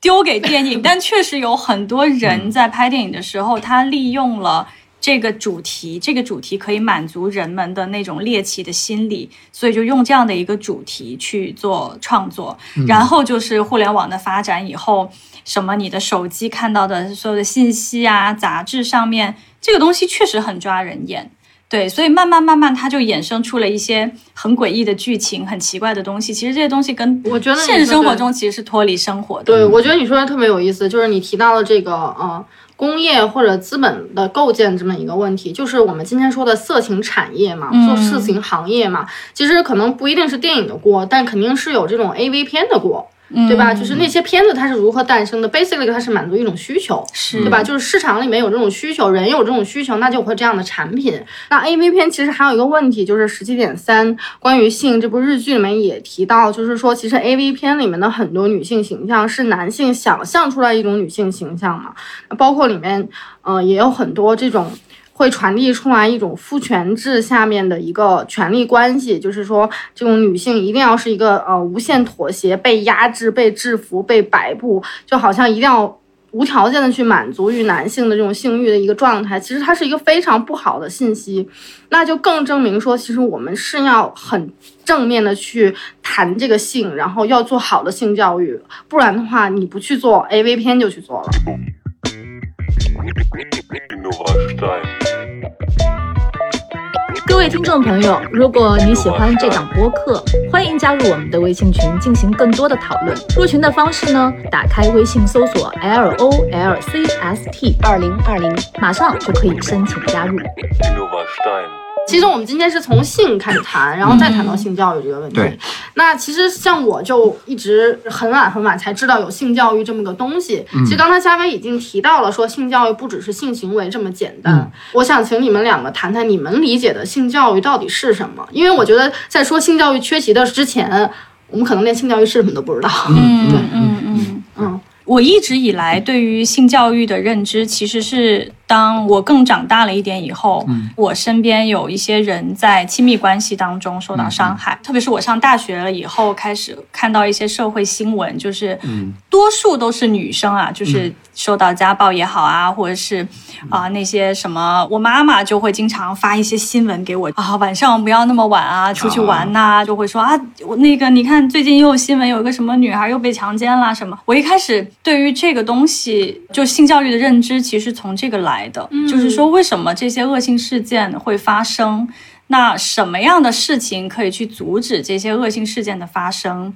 丢给电影。<laughs> 但确实有很多人在拍电影的时候，他利用了这个主题，这个主题可以满足人们的那种猎奇的心理，所以就用这样的一个主题去做创作。然后就是互联网的发展以后，什么你的手机看到的所有的信息啊，杂志上面。这个东西确实很抓人眼，对，所以慢慢慢慢，它就衍生出了一些很诡异的剧情，很奇怪的东西。其实这些东西跟我觉得现实生活中其实是脱离生活的。对，我觉得你说的特别有意思，就是你提到了这个呃工业或者资本的构建这么一个问题，就是我们今天说的色情产业嘛，做色情行业嘛，其实可能不一定是电影的锅，但肯定是有这种 A V 片的锅。对吧？就是那些片子它是如何诞生的？Basically，它是满足一种需求，是对吧？就是市场里面有这种需求，人有这种需求，那就会这样的产品。那 A V 片其实还有一个问题，就是十七点三关于性这部日剧里面也提到，就是说其实 A V 片里面的很多女性形象是男性想象出来一种女性形象嘛，包括里面呃也有很多这种。会传递出来一种父权制下面的一个权力关系，就是说，这种女性一定要是一个呃无限妥协、被压制、被制服、被摆布，就好像一定要无条件的去满足于男性的这种性欲的一个状态。其实它是一个非常不好的信息，那就更证明说，其实我们是要很正面的去谈这个性，然后要做好的性教育，不然的话，你不去做 A V 片就去做了。各位听众朋友，如果你喜欢这档播客，欢迎加入我们的微信群，进行更多的讨论。入群的方式呢，打开微信搜索 L O L C S T 二零二零，马上就可以申请加入。其实我们今天是从性开始谈，然后再谈到性教育这个问题。那其实像我就一直很晚很晚才知道有性教育这么个东西。其实刚才嘉威已经提到了，说性教育不只是性行为这么简单。我想请你们两个谈谈你们理解的性教育到底是什么？因为我觉得在说性教育缺席的之前，我们可能连性教育是什么都不知道。嗯嗯嗯嗯。我一直以来对于性教育的认知其实是。当我更长大了一点以后，我身边有一些人在亲密关系当中受到伤害，特别是我上大学了以后，开始看到一些社会新闻，就是多数都是女生啊，就是受到家暴也好啊，或者是啊那些什么，我妈妈就会经常发一些新闻给我啊，晚上不要那么晚啊，出去玩呐，就会说啊，我那个你看最近又有新闻，有一个什么女孩又被强奸啦什么。我一开始对于这个东西，就性教育的认知，其实从这个来。来的，就是说，为什么这些恶性事件会发生？那什么样的事情可以去阻止这些恶性事件的发生？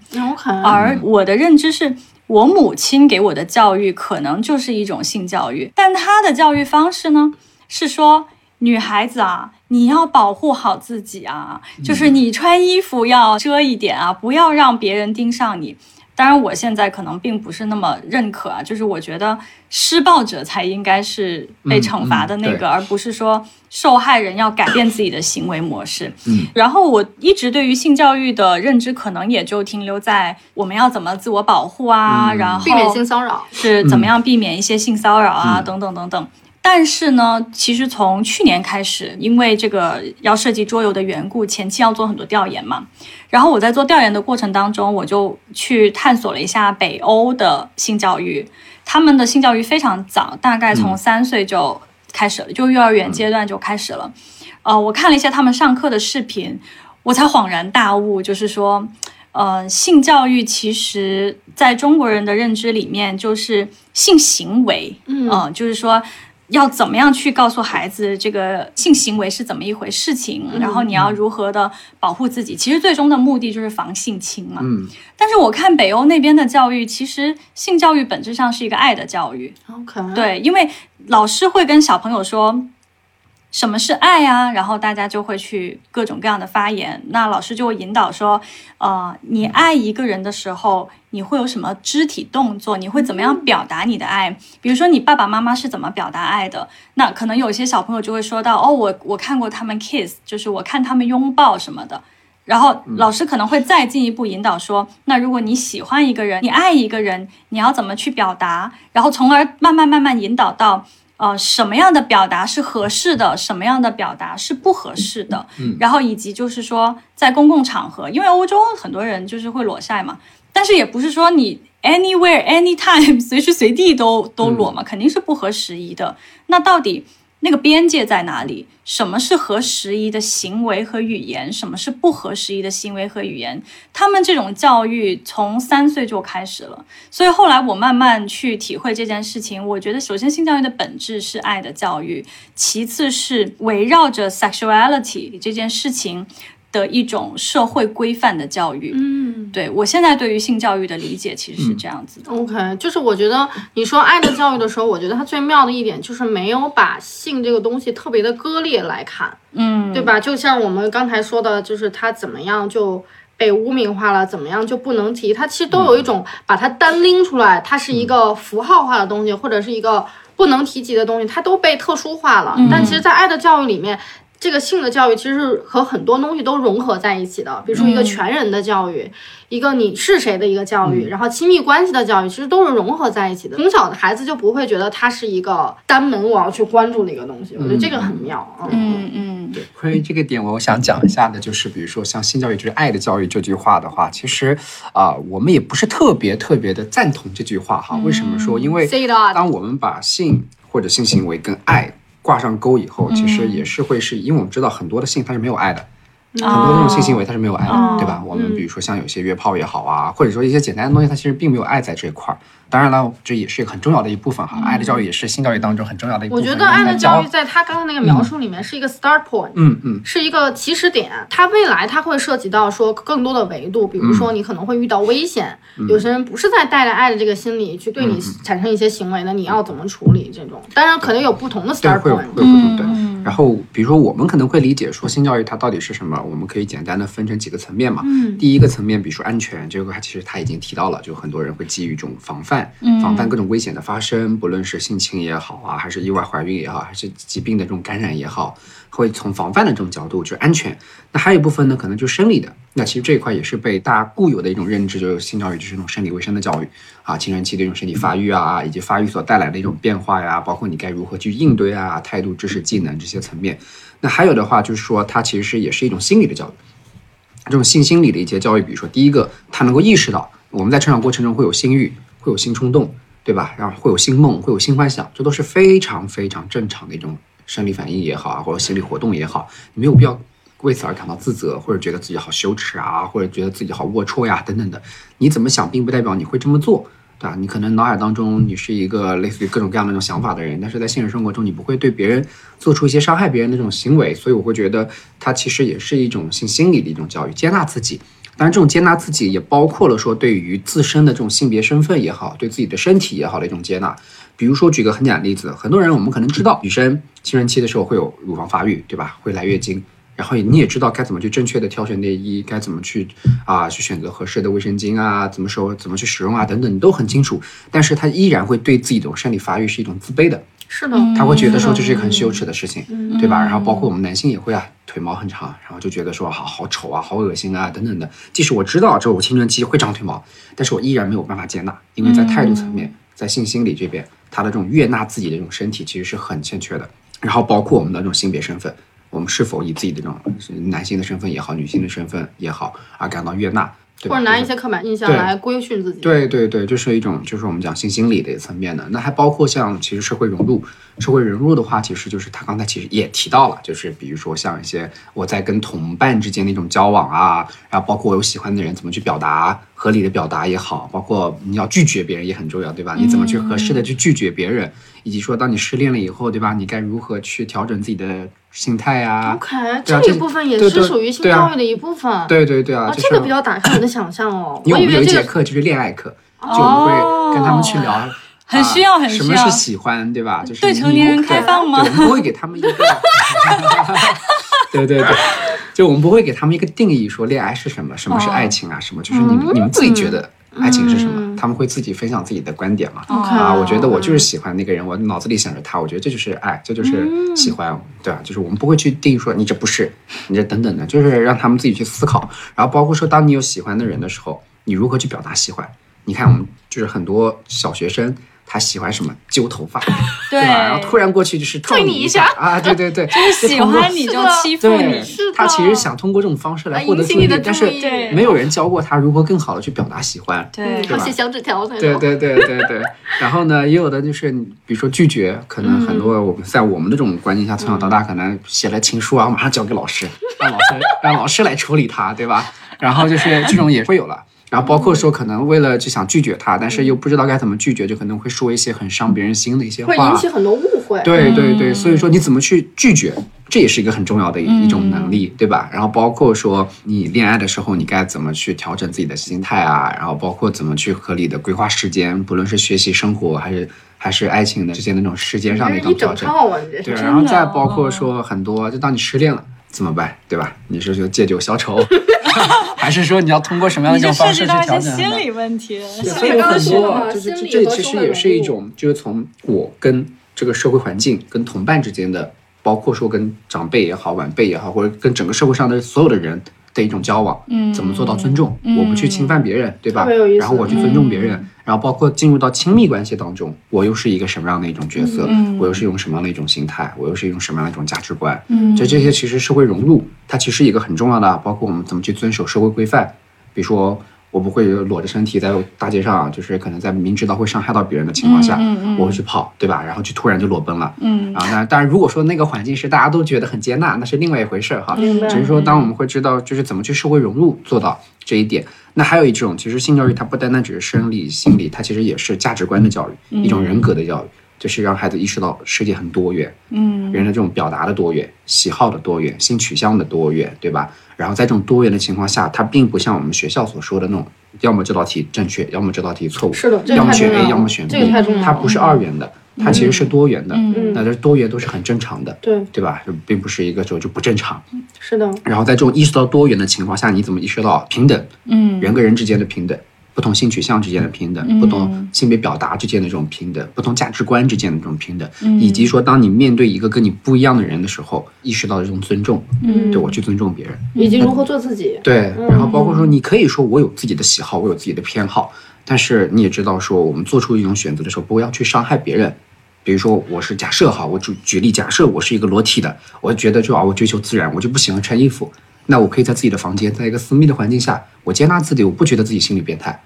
而我的认知是，我母亲给我的教育可能就是一种性教育，但她的教育方式呢，是说女孩子啊，你要保护好自己啊，就是你穿衣服要遮一点啊，不要让别人盯上你。当然，我现在可能并不是那么认可啊，就是我觉得施暴者才应该是被惩罚的那个，而不是说受害人要改变自己的行为模式。嗯，然后我一直对于性教育的认知，可能也就停留在我们要怎么自我保护啊，然后避免性骚扰，是怎么样避免一些性骚扰啊，等等等等。但是呢，其实从去年开始，因为这个要涉及桌游的缘故，前期要做很多调研嘛。然后我在做调研的过程当中，我就去探索了一下北欧的性教育，他们的性教育非常早，大概从三岁就开始了，就幼儿园阶段就开始了。呃，我看了一下他们上课的视频，我才恍然大悟，就是说，呃，性教育其实在中国人的认知里面，就是性行为，嗯，就是说。要怎么样去告诉孩子这个性行为是怎么一回事情？然后你要如何的保护自己？其实最终的目的就是防性侵嘛。嗯。但是我看北欧那边的教育，其实性教育本质上是一个爱的教育。OK。对，因为老师会跟小朋友说。什么是爱啊？然后大家就会去各种各样的发言。那老师就会引导说，呃，你爱一个人的时候，你会有什么肢体动作？你会怎么样表达你的爱？比如说你爸爸妈妈是怎么表达爱的？那可能有些小朋友就会说到，哦，我我看过他们 kiss，就是我看他们拥抱什么的。然后老师可能会再进一步引导说，那如果你喜欢一个人，你爱一个人，你要怎么去表达？然后从而慢慢慢慢引导到。呃，什么样的表达是合适的，什么样的表达是不合适的？嗯，然后以及就是说，在公共场合，因为欧洲很多人就是会裸晒嘛，但是也不是说你 anywhere anytime <laughs> 随时随地都都裸嘛，肯定是不合时宜的。那到底？那个边界在哪里？什么是合时宜的行为和语言？什么是不合时宜的行为和语言？他们这种教育从三岁就开始了，所以后来我慢慢去体会这件事情。我觉得，首先性教育的本质是爱的教育，其次是围绕着 sexuality 这件事情。的一种社会规范的教育，嗯，对我现在对于性教育的理解其实是这样子的。OK，就是我觉得你说爱的教育的时候，我觉得它最妙的一点就是没有把性这个东西特别的割裂来看，嗯，对吧？就像我们刚才说的，就是它怎么样就被污名化了，怎么样就不能提，它其实都有一种把它单拎出来，它是一个符号化的东西，或者是一个不能提及的东西，它都被特殊化了。但其实，在爱的教育里面。这个性的教育其实是和很多东西都融合在一起的，比如说一个全人的教育，一个你是谁的一个教育，然后亲密关系的教育，其实都是融合在一起的。从小的孩子就不会觉得它是一个单门我要去关注的一个东西，我觉得这个很妙。嗯嗯，对，关于这个点，我想讲一下的，就是比如说像性教育就是爱的教育这句话的话，其实啊，我们也不是特别特别的赞同这句话哈。为什么说？因为当我们把性或者性行为跟爱。挂上钩以后，其实也是会是因为我们知道很多的性它是没有爱的，很多这种性行为它是没有爱的，对吧？我们比如说像有些约炮也好啊，或者说一些简单的东西，它其实并没有爱在这一块儿。当然了，这也是一个很重要的一部分哈。爱的教育也是性教育当中很重要的一部分。我觉得爱的教育在他刚刚那个描述里面是一个 start point，嗯嗯，是一个起始点。它未来它会涉及到说更多的维度，比如说你可能会遇到危险，有些人不是在带着爱的这个心理去对你产生一些行为的，你要怎么处理这种？当然可能有不同的 start point，对。然后比如说我们可能会理解说性教育它到底是什么，我们可以简单的分成几个层面嘛。嗯，第一个层面，比如说安全，这个它其实他已经提到了，就很多人会基于这种防范。防范各种危险的发生，不论是性侵也好啊，还是意外怀孕也好，还是疾病的这种感染也好，会从防范的这种角度，就是安全。那还有一部分呢，可能就是生理的。那其实这一块也是被大家固有的一种认知，就是性教育就是那种生理卫生的教育啊，青春期的一种身体发育啊，以及发育所带来的一种变化呀，包括你该如何去应对啊，态度、知识、技能这些层面。那还有的话，就是说它其实也是一种心理的教育，这种性心理的一些教育，比如说第一个，他能够意识到我们在成长过程中会有性欲。会有性冲动，对吧？然后会有性梦，会有性幻想，这都是非常非常正常的一种生理反应也好啊，或者心理活动也好，你没有必要为此而感到自责，或者觉得自己好羞耻啊，或者觉得自己好龌龊呀等等的。你怎么想，并不代表你会这么做，对吧？你可能脑海当中你是一个类似于各种各样的那种想法的人，但是在现实生活中你不会对别人做出一些伤害别人的这种行为，所以我会觉得它其实也是一种性心理的一种教育，接纳自己。当然，这种接纳自己也包括了说对于自身的这种性别身份也好，对自己的身体也好的一种接纳。比如说，举个很简单的例子，很多人我们可能知道，女生青春期的时候会有乳房发育，对吧？会来月经。然后你也知道该怎么去正确的挑选内衣，该怎么去啊去选择合适的卫生巾啊，怎么说怎么去使用啊等等，你都很清楚。但是他依然会对自己的生理发育是一种自卑的，是的，他会觉得说这是一个很羞耻的事情，对吧？然后包括我们男性也会啊，腿毛很长，然后就觉得说好好丑啊，好恶心啊等等的。即使我知道这我青春期会长腿毛，但是我依然没有办法接纳，因为在态度层面，在性心理这边，他的这种悦纳自己的这种身体其实是很欠缺的。然后包括我们的这种性别身份。我们是否以自己的这种男性的身份也好，女性的身份也好而感到悦纳，或者拿一些刻板印象来规训自己？对对对，就是一种就是我们讲性心理的层面的。那还包括像其实社会融入，社会融入的话，其实就是他刚才其实也提到了，就是比如说像一些我在跟同伴之间的一种交往啊，然后包括我有喜欢的人怎么去表达，合理的表达也好，包括你要拒绝别人也很重要，对吧？你怎么去合适的去拒绝别人，以及说当你失恋了以后，对吧？你该如何去调整自己的？心态呀，OK，这一部分也是属于性教育的一部分。对对对啊，这个比较打开我的想象哦。<laughs> 因为我们有一节课就是恋爱课，就会跟他们去聊，很需要很需要。什么是喜欢，对吧？就是对成年人开放吗？我们不会给他们一个，<laughs> 对对对，就我们不会给他们一个定义，说恋爱是什么，什么是爱情啊，什么就是你们你们自己觉得。爱情是什么？他们会自己分享自己的观点嘛？啊，我觉得我就是喜欢那个人，我脑子里想着他，我觉得这就是爱，这就是喜欢，对吧？就是我们不会去定义说你这不是，你这等等的，就是让他们自己去思考。然后包括说，当你有喜欢的人的时候，你如何去表达喜欢？你看，我们就是很多小学生。他喜欢什么？揪头发，<laughs> 对吧？然后突然过去就是撞你一下啊！对对对，就是喜欢你就欺负你。他其实想通过这种方式来获得注意，但是没有人教过他如何更好的去表达喜欢。对，他写小纸条对对对对对。然后呢，也有的就是，比如说拒绝，可能很多我们在我们这种环境下从小到大，可能写了情书啊，马上交给老师，让老师让老师来处理他，对吧？然后就是这种也会有了。然后包括说，可能为了就想拒绝他，但是又不知道该怎么拒绝，就可能会说一些很伤别人心的一些话，会引起很多误会。对对对，所以说你怎么去拒绝，这也是一个很重要的一种能力，对吧？然后包括说你恋爱的时候，你该怎么去调整自己的心态啊？然后包括怎么去合理的规划时间，不论是学习、生活还是还是爱情的之间那种时间上的一种调整。对，然后再包括说很多，就当你失恋了。怎么办，对吧？你是就借酒消愁，<laughs> <laughs> 还是说你要通过什么样的一种方式去调整？心理问题，所以很多就是这其实也是一种，就是从我跟这个社会环境、跟同伴之间的，包括说跟长辈也好、晚辈也好，或者跟整个社会上的所有的人。的一种交往，嗯，怎么做到尊重？我不去侵犯别人，对吧？然后我去尊重别人，然后包括进入到亲密关系当中，我又是一个什么样的一种角色？我又是用什么样的一种心态？我又是一种什么样的一种价值观？嗯，就这些，其实社会融入，它其实一个很重要的，包括我们怎么去遵守社会规范，比如说。我不会裸着身体在大街上，就是可能在明知道会伤害到别人的情况下，我会去跑，对吧？然后就突然就裸奔了。嗯，啊，那当然，如果说那个环境是大家都觉得很接纳，那是另外一回事儿哈。只是说，当我们会知道，就是怎么去社会融入，做到这一点。那还有一种，其实性教育它不单单只是生理、心理，它其实也是价值观的教育，一种人格的教育。就是让孩子意识到世界很多元，嗯，人的这种表达的多元、喜好的多元、性取向的多元，对吧？然后在这种多元的情况下，它并不像我们学校所说的那种，要么这道题正确，要么这道题错误，是的，要么选 A，要么选 B，这个太重要它不是二元的，它其实是多元的，嗯，那这多元都是很正常的，对，对吧？就并不是一个就就不正常，是的。然后在这种意识到多元的情况下，你怎么意识到平等？嗯，人跟人之间的平等。不同性取向之间的平等，不同性别表达之间的这种平等，不同价值观之间的这种平等，以及说，当你面对一个跟你不一样的人的时候，意识到这种尊重，对我去尊重别人，以及如何做自己。对，然后包括说，你可以说我有自己的喜好，我有自己的偏好，但是你也知道说，我们做出一种选择的时候，不要去伤害别人。比如说，我是假设哈，我举举例，假设我是一个裸体的，我觉得就啊，我追求自然，我就不喜欢穿衣服。那我可以在自己的房间，在一个私密的环境下，我接纳自己，我不觉得自己心理变态，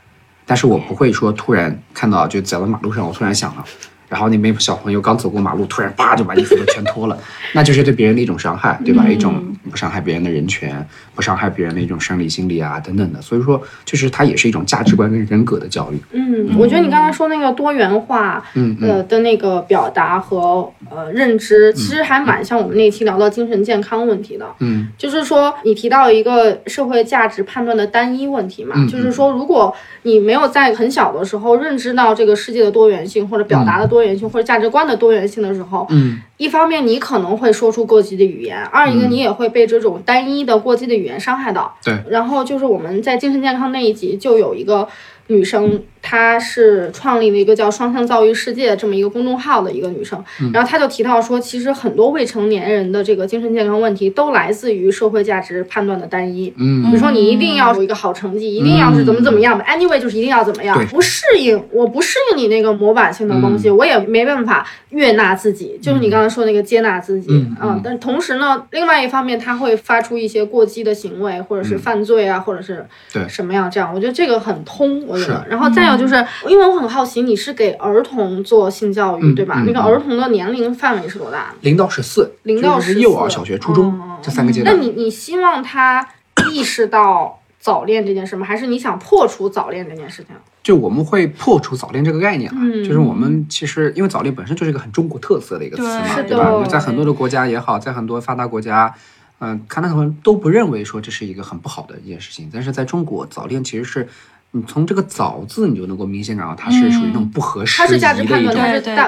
但是我不会说突然看到就走在马路上，我突然想了。然后那边小朋友刚走过马路，突然叭就把衣服都全脱了，那就是对别人的一种伤害，对吧？一种不伤害别人的人权，不伤害别人的一种生理、心理啊等等的。所以说，就是它也是一种价值观跟人格的教育。嗯，我觉得你刚才说那个多元化，嗯呃的那个表达和呃认知，其实还蛮像我们那期聊到精神健康问题的。嗯，就是说你提到一个社会价值判断的单一问题嘛，就是说如果你没有在很小的时候认知到这个世界的多元性或者表达的多元性或者价值观的多元性的时候，嗯，一方面你可能会说出过激的语言，二一个你也会被这种单一的过激的语言伤害到。对，然后就是我们在精神健康那一集就有一个。女生，她是创立了一个叫“双向教育世界”这么一个公众号的一个女生，然后她就提到说，其实很多未成年人的这个精神健康问题都来自于社会价值判断的单一。嗯，比如说你一定要有一个好成绩，一定要是怎么怎么样，anyway 就是一定要怎么样，不适应，我不适应你那个模板性的东西，我也没办法悦纳自己，就是你刚才说那个接纳自己。啊。但同时呢，另外一方面，他会发出一些过激的行为，或者是犯罪啊，或者是什么样这样，我觉得这个很通。我觉得，然后再有就是，因为我很好奇，你是给儿童做性教育对吧？那个儿童的年龄范围是多大？零到十四，零到十四，幼儿、小学、初中这三个阶段。那你你希望他意识到早恋这件事吗？还是你想破除早恋这件事情？就我们会破除早恋这个概念啊，就是我们其实因为早恋本身就是一个很中国特色的一个词嘛，对吧？在很多的国家也好，在很多发达国家，嗯，看到他们都不认为说这是一个很不好的一件事情，但是在中国，早恋其实是。你从这个“早”字，你就能够明显感到它是属于那种不合时宜的一种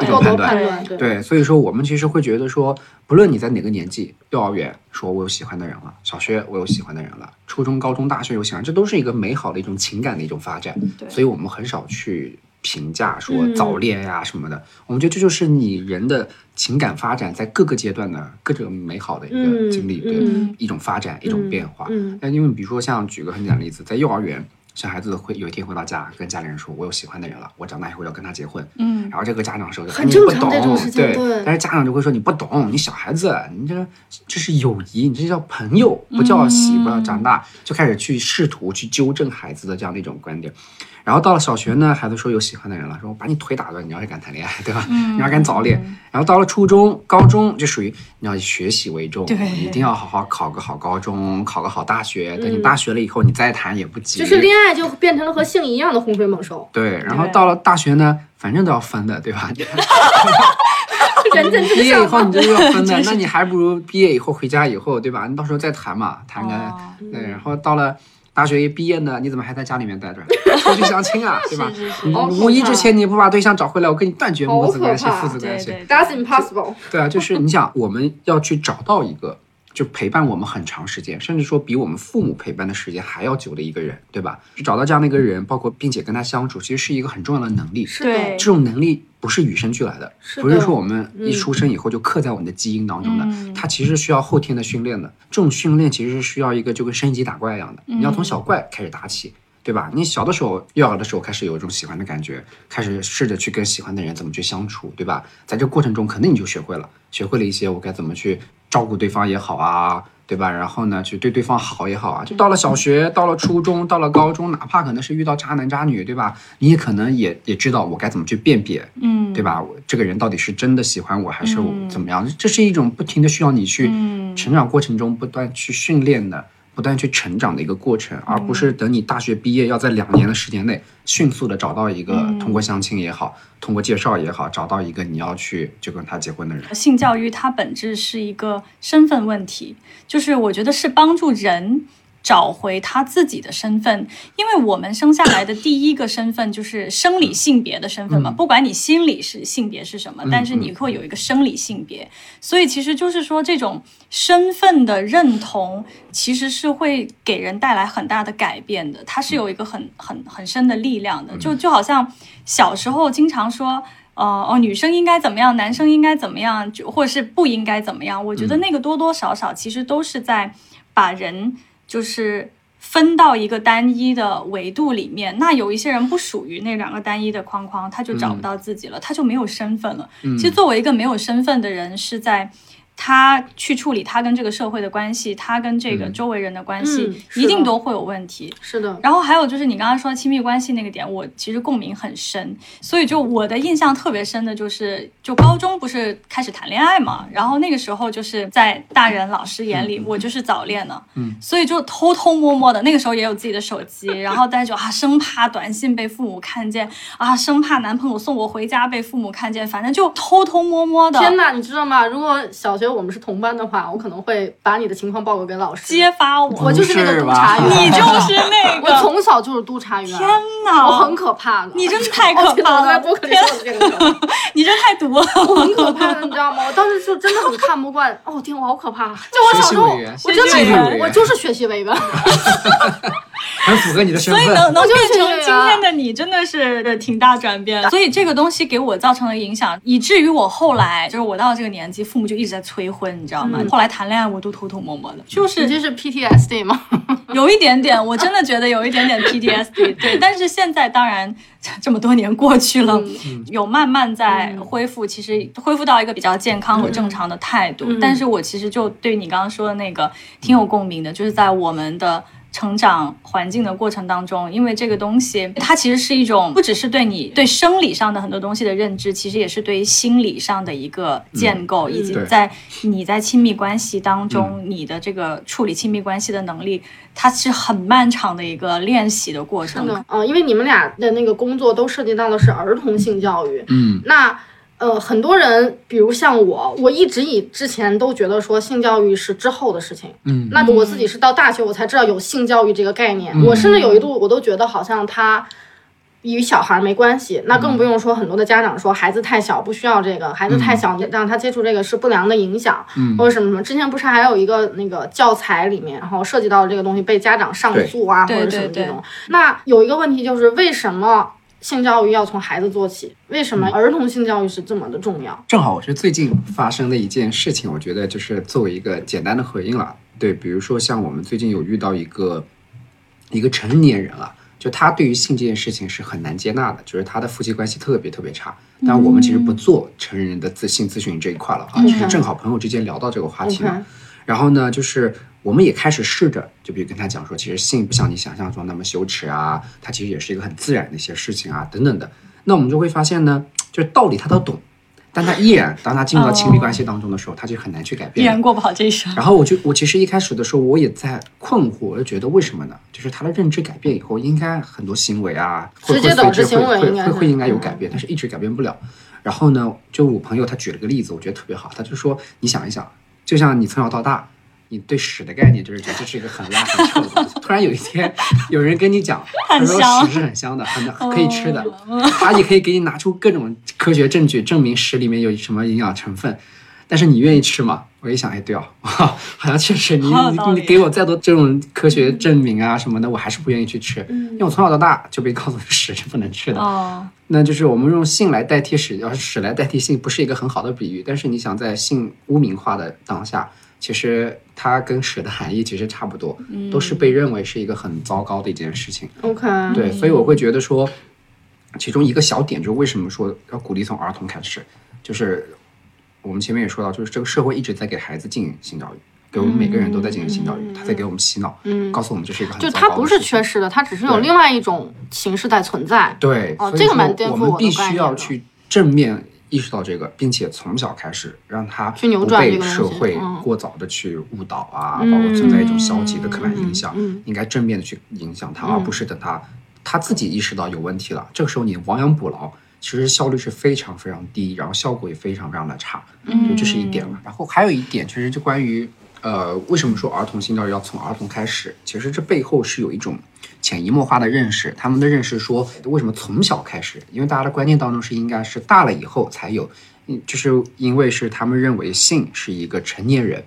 一种判断。对，所以说我们其实会觉得说，不论你在哪个年纪，幼儿园说我有喜欢的人了，小学我有喜欢的人了，初中、高中、大学有喜欢，这都是一个美好的一种情感的一种发展。所以我们很少去评价说早恋呀什么的。我们觉得这就是你人的情感发展在各个阶段的各种美好的一个经历，对一种发展，一种变化。那因为比如说像举个很简单的例子，在幼儿园。小孩子会有一天回到家，跟家里人说：“我有喜欢的人了，我长大以后要跟他结婚。”嗯，然后这个家长说：“很正常这种事情。”对，但是家长就会说：“你不懂，你小孩子，你这这是友谊，你这叫朋友，不叫喜，不叫长大。”就开始去试图去纠正孩子的这样的一种观点。然后到了小学呢，孩子说有喜欢的人了，说我把你腿打断，你要是敢谈恋爱，对吧？你要敢早恋。然后到了初中、高中，就属于你要以学习为重，一定要好好考个好高中，考个好大学。等你大学了以后，你再谈也不急。就是恋爱就变成了和性一样的洪水猛兽。对，然后到了大学呢，反正都要分的，对吧？毕业以后你就要分的，<laughs> 那你还不如毕业以后回家以后，对吧？你到时候再谈嘛，谈个对。然后到了。大学一毕业呢，你怎么还在家里面待着？<laughs> 出去相亲啊，对吧？五一之前你不把对象找回来，我跟你断绝母子关系、父子关系。That's impossible。对啊，就是你想，我们要去找到一个。就陪伴我们很长时间，甚至说比我们父母陪伴的时间还要久的一个人，对吧？就找到这样的一个人，包括并且跟他相处，其实是一个很重要的能力。是的，这种能力不是与生俱来的，不是说我们一出生以后就刻在我们的基因当中的，它其实需要后天的训练的。这种训练其实是需要一个就跟升级打怪一样的，你要从小怪开始打起。对吧？你小的时候，幼儿的时候开始有一种喜欢的感觉，开始试着去跟喜欢的人怎么去相处，对吧？在这过程中，肯定你就学会了，学会了一些我该怎么去照顾对方也好啊，对吧？然后呢，去对对方好也好啊。就到了小学，到了初中，到了高中，哪怕可能是遇到渣男渣女，对吧？你也可能也也知道我该怎么去辨别，嗯，对吧？我这个人到底是真的喜欢我还是怎么样？这是一种不停的需要你去成长过程中不断去训练的。不断去成长的一个过程，而不是等你大学毕业要在两年的时间内迅速的找到一个通过相亲也好，通过介绍也好，找到一个你要去就跟他结婚的人。性教育它本质是一个身份问题，就是我觉得是帮助人。找回他自己的身份，因为我们生下来的第一个身份就是生理性别的身份嘛。不管你心理是性别是什么，但是你会有一个生理性别，所以其实就是说，这种身份的认同其实是会给人带来很大的改变的。它是有一个很很很深的力量的。就就好像小时候经常说，呃哦，女生应该怎么样，男生应该怎么样，就或者是不应该怎么样。我觉得那个多多少少其实都是在把人。就是分到一个单一的维度里面，那有一些人不属于那两个单一的框框，他就找不到自己了，他就没有身份了。其实作为一个没有身份的人，是在。他去处理他跟这个社会的关系，他跟这个周围人的关系，一定都会有问题。是的。然后还有就是你刚刚说亲密关系那个点，我其实共鸣很深。所以就我的印象特别深的就是，就高中不是开始谈恋爱嘛，然后那个时候就是在大人老师眼里，我就是早恋了。嗯。所以就偷偷摸摸的，那个时候也有自己的手机，<laughs> 然后大家就啊，生怕短信被父母看见啊，生怕男朋友送我回家被父母看见，反正就偷偷摸摸的。天哪，你知道吗？如果小学。得我们是同班的话，我可能会把你的情况报告给老师，揭发我。我就是那个督察员，你就是 <laughs> 那个。我从小就是督察员。天哪，我很可怕的。你真的太可怕了。我在播客里说的这个。<laughs> 你这太毒了。我很可怕的，你知道吗？我当时就真的很看不惯。哦天，我好可怕。就我小时候，我真的，我就是学习委员。<laughs> <laughs> 很符合你的身份，所以能能变成今天的你，真的是挺大转变。所以这个东西给我造成了影响，以至于我后来就是我到这个年纪，父母就一直在催婚，你知道吗？后来谈恋爱我都偷偷摸摸的，就是这是 PTSD 吗？<laughs> 有一点点，我真的觉得有一点点 PTSD。<laughs> 对，但是现在当然这么多年过去了，有慢慢在恢复，其实恢复到一个比较健康和正常的态度。但是我其实就对你刚刚说的那个挺有共鸣的，就是在我们的。成长环境的过程当中，因为这个东西，它其实是一种不只是对你对生理上的很多东西的认知，其实也是对于心理上的一个建构，以及在你在亲密关系当中，你的这个处理亲密关系的能力，它是很漫长的一个练习的过程。嗯，因为你们俩的那个工作都涉及到的是儿童性教育，嗯，那。呃，很多人，比如像我，我一直以之前都觉得说性教育是之后的事情。嗯，那我自己是到大学我才知道有性教育这个概念。我甚至有一度我都觉得好像它与小孩没关系。那更不用说很多的家长说孩子太小不需要这个，孩子太小让他接触这个是不良的影响，或者什么什么。之前不是还有一个那个教材里面，然后涉及到这个东西被家长上诉啊，或者什么这种。那有一个问题就是为什么？性教育要从孩子做起，为什么儿童性教育是这么的重要？正好我是最近发生的一件事情，我觉得就是作为一个简单的回应了。对，比如说像我们最近有遇到一个一个成年人了，就他对于性这件事情是很难接纳的，就是他的夫妻关系特别特别差。但我们其实不做成人的自性咨询这一块了啊，就是正好朋友之间聊到这个话题嘛。然后呢，就是。我们也开始试着，就比如跟他讲说，其实性不像你想象中那么羞耻啊，它其实也是一个很自然的一些事情啊，等等的。那我们就会发现呢，就是道理他都懂，但他依然当他进入到亲密关系当中的时候，他就很难去改变，依然过不好这一生。然后我就我其实一开始的时候我也在困惑，我就觉得为什么呢？就是他的认知改变以后，应该很多行为啊，直接导致行为会会会应该有改变，但是一直改变不了。然后呢，就我朋友他举了个例子，我觉得特别好，他就说你想一想，就像你从小到大。你对屎的概念就是觉得这是一个很辣很臭的东西。突然有一天，有人跟你讲，他说屎是很香的，很可以吃的，他也可以给你拿出各种科学证据证明屎里面有什么营养成分，但是你愿意吃吗？我一想，哎，对哦，<laughs> 好像确实，你你给我再多这种科学证明啊什么的，我还是不愿意去吃，因为我从小到大就被告诉屎是不能吃的。哦，那就是我们用性来代替屎，要是屎来代替性，不是一个很好的比喻。但是你想在性污名化的当下。其实它跟屎的含义其实差不多，都是被认为是一个很糟糕的一件事情。OK，对，所以我会觉得说，其中一个小点就是为什么说要鼓励从儿童开始，就是我们前面也说到，就是这个社会一直在给孩子进行性教育，给我们每个人都在进行性教育，他在给我们洗脑，嗯，告诉我们这是一个很就它不是缺失的，它只是有另外一种形式在存在。对，哦，这个蛮颠覆我们必须要去正面。意识到这个，并且从小开始让他不被社会过早的去误导啊，包括存在一种消极的刻板印象，应该正面的去影响他，而不是等他他自己意识到有问题了，这个时候你亡羊补牢，其实效率是非常非常低，然后效果也非常非常的差，就这是一点了。然后还有一点，其实就关于呃，为什么说儿童性教育要从儿童开始？其实这背后是有一种。潜移默化的认识，他们的认识说，为什么从小开始？因为大家的观念当中是应该是大了以后才有，嗯，就是因为是他们认为性是一个成年人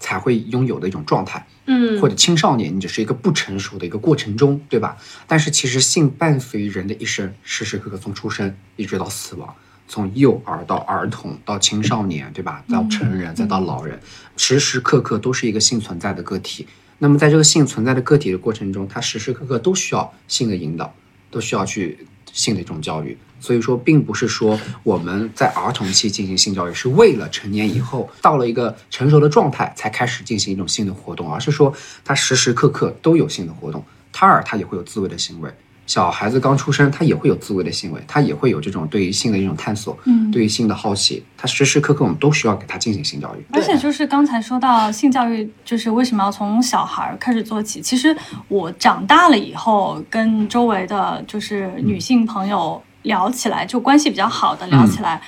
才会拥有的一种状态，嗯，或者青少年你只是一个不成熟的一个过程中，对吧？但是其实性伴随人的一生，时时刻刻从出生一直到死亡，从幼儿到儿童到青少年，对吧？到成人再到老人，时时刻刻都是一个性存在的个体。那么，在这个性存在的个体的过程中，他时时刻刻都需要性的引导，都需要去性的一种教育。所以说，并不是说我们在儿童期进行性教育是为了成年以后到了一个成熟的状态才开始进行一种性的活动，而是说他时时刻刻都有性的活动，胎儿他也会有自慰的行为。小孩子刚出生，他也会有自慰的行为，他也会有这种对于性的一种探索，嗯，对于性的好奇，他时时刻刻我们都需要给他进行性教育。而且就是刚才说到性教育，就是为什么要从小孩开始做起？其实我长大了以后，跟周围的就是女性朋友聊起来，就关系比较好的聊起来，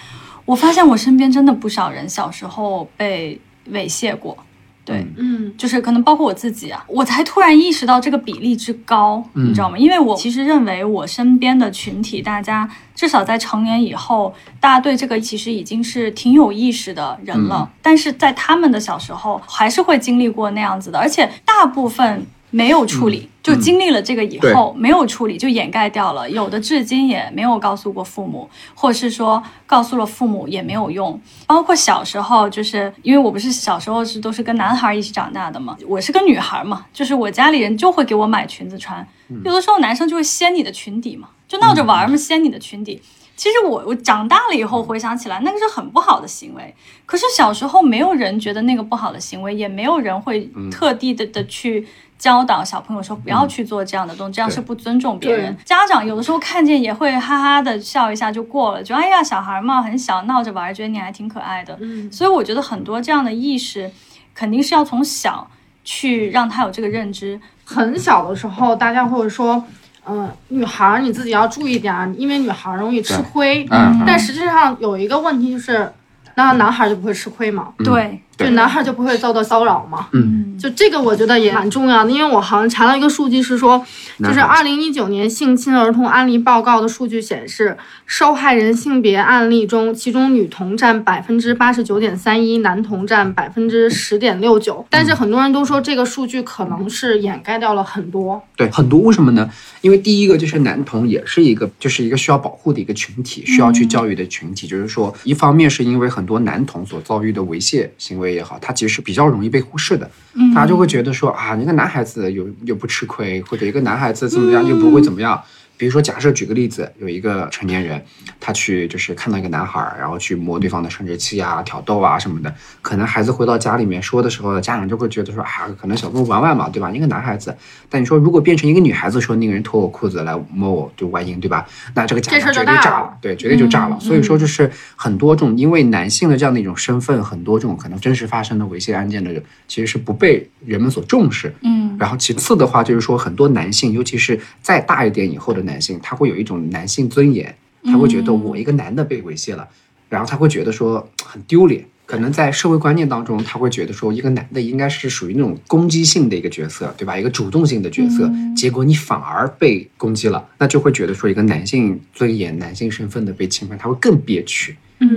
我发现我身边真的不少人小时候被猥亵过。对，嗯，就是可能包括我自己啊，我才突然意识到这个比例之高，你知道吗？因为我其实认为我身边的群体，大家至少在成年以后，大家对这个其实已经是挺有意识的人了，但是在他们的小时候，还是会经历过那样子的，而且大部分。没有处理，就经历了这个以后没有处理，就掩盖掉了。有的至今也没有告诉过父母，或是说告诉了父母也没有用。包括小时候，就是因为我不是小时候是都是跟男孩一起长大的嘛，我是个女孩嘛，就是我家里人就会给我买裙子穿。有的时候男生就会掀你的裙底嘛，就闹着玩嘛，掀你的裙底。其实我我长大了以后回想起来，那个是很不好的行为。可是小时候没有人觉得那个不好的行为，也没有人会特地的的去。教导小朋友说不要去做这样的动作，这样是不尊重别人。家长有的时候看见也会哈哈的笑一下就过了，就哎呀小孩嘛很小闹着玩，觉得你还挺可爱的。嗯，所以我觉得很多这样的意识，肯定是要从小去让他有这个认知。很小的时候，大家会说，嗯，女孩你自己要注意点，因为女孩容易吃亏。嗯，但实际上有一个问题就是，那男孩就不会吃亏嘛？对。对，男孩就不会遭到骚扰嘛？嗯，就这个我觉得也蛮重要的，因为我好像查到一个数据是说，就是二零一九年性侵儿童案例报告的数据显示，受害人性别案例中，其中女童占百分之八十九点三一，男童占百分之十点六九。但是很多人都说这个数据可能是掩盖掉了很多。对，很多为什么呢？因为第一个就是男童也是一个，就是一个需要保护的一个群体，需要去教育的群体。就是说，一方面是因为很多男童所遭遇的猥亵行为。也好，他其实是比较容易被忽视的，大家就会觉得说啊，一个男孩子又又不吃亏，或者一个男孩子怎么样又不会怎么样。比如说，假设举个例子，有一个成年人，他去就是看到一个男孩，然后去摸对方的生殖器啊、挑逗啊什么的，可能孩子回到家里面说的时候，家长就会觉得说啊，可能小朋友玩玩嘛，对吧？一个男孩子，但你说如果变成一个女孩子说那个人脱我裤子来摸我，就外阴，对吧？那这个家长绝对炸了，对，绝对就炸了。所以说，就是很多种因为男性的这样的一种身份，很多这种可能真实发生的猥亵案件的，其实是不被人们所重视。嗯，然后其次的话，就是说很多男性，尤其是再大一点以后的男。男性他会有一种男性尊严，他会觉得我一个男的被猥亵了，然后他会觉得说很丢脸。可能在社会观念当中，他会觉得说一个男的应该是属于那种攻击性的一个角色，对吧？一个主动性的角色，结果你反而被攻击了，那就会觉得说一个男性尊严、男性身份的被侵犯，他会更憋屈。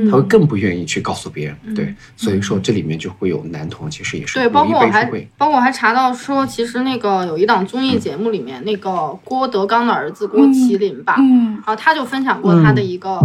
他会更不愿意去告诉别人，对，所以说这里面就会有男同，其实也是对，包括我还包括我还查到说，其实那个有一档综艺节目里面，那个郭德纲的儿子郭麒麟吧，嗯，然后他就分享过他的一个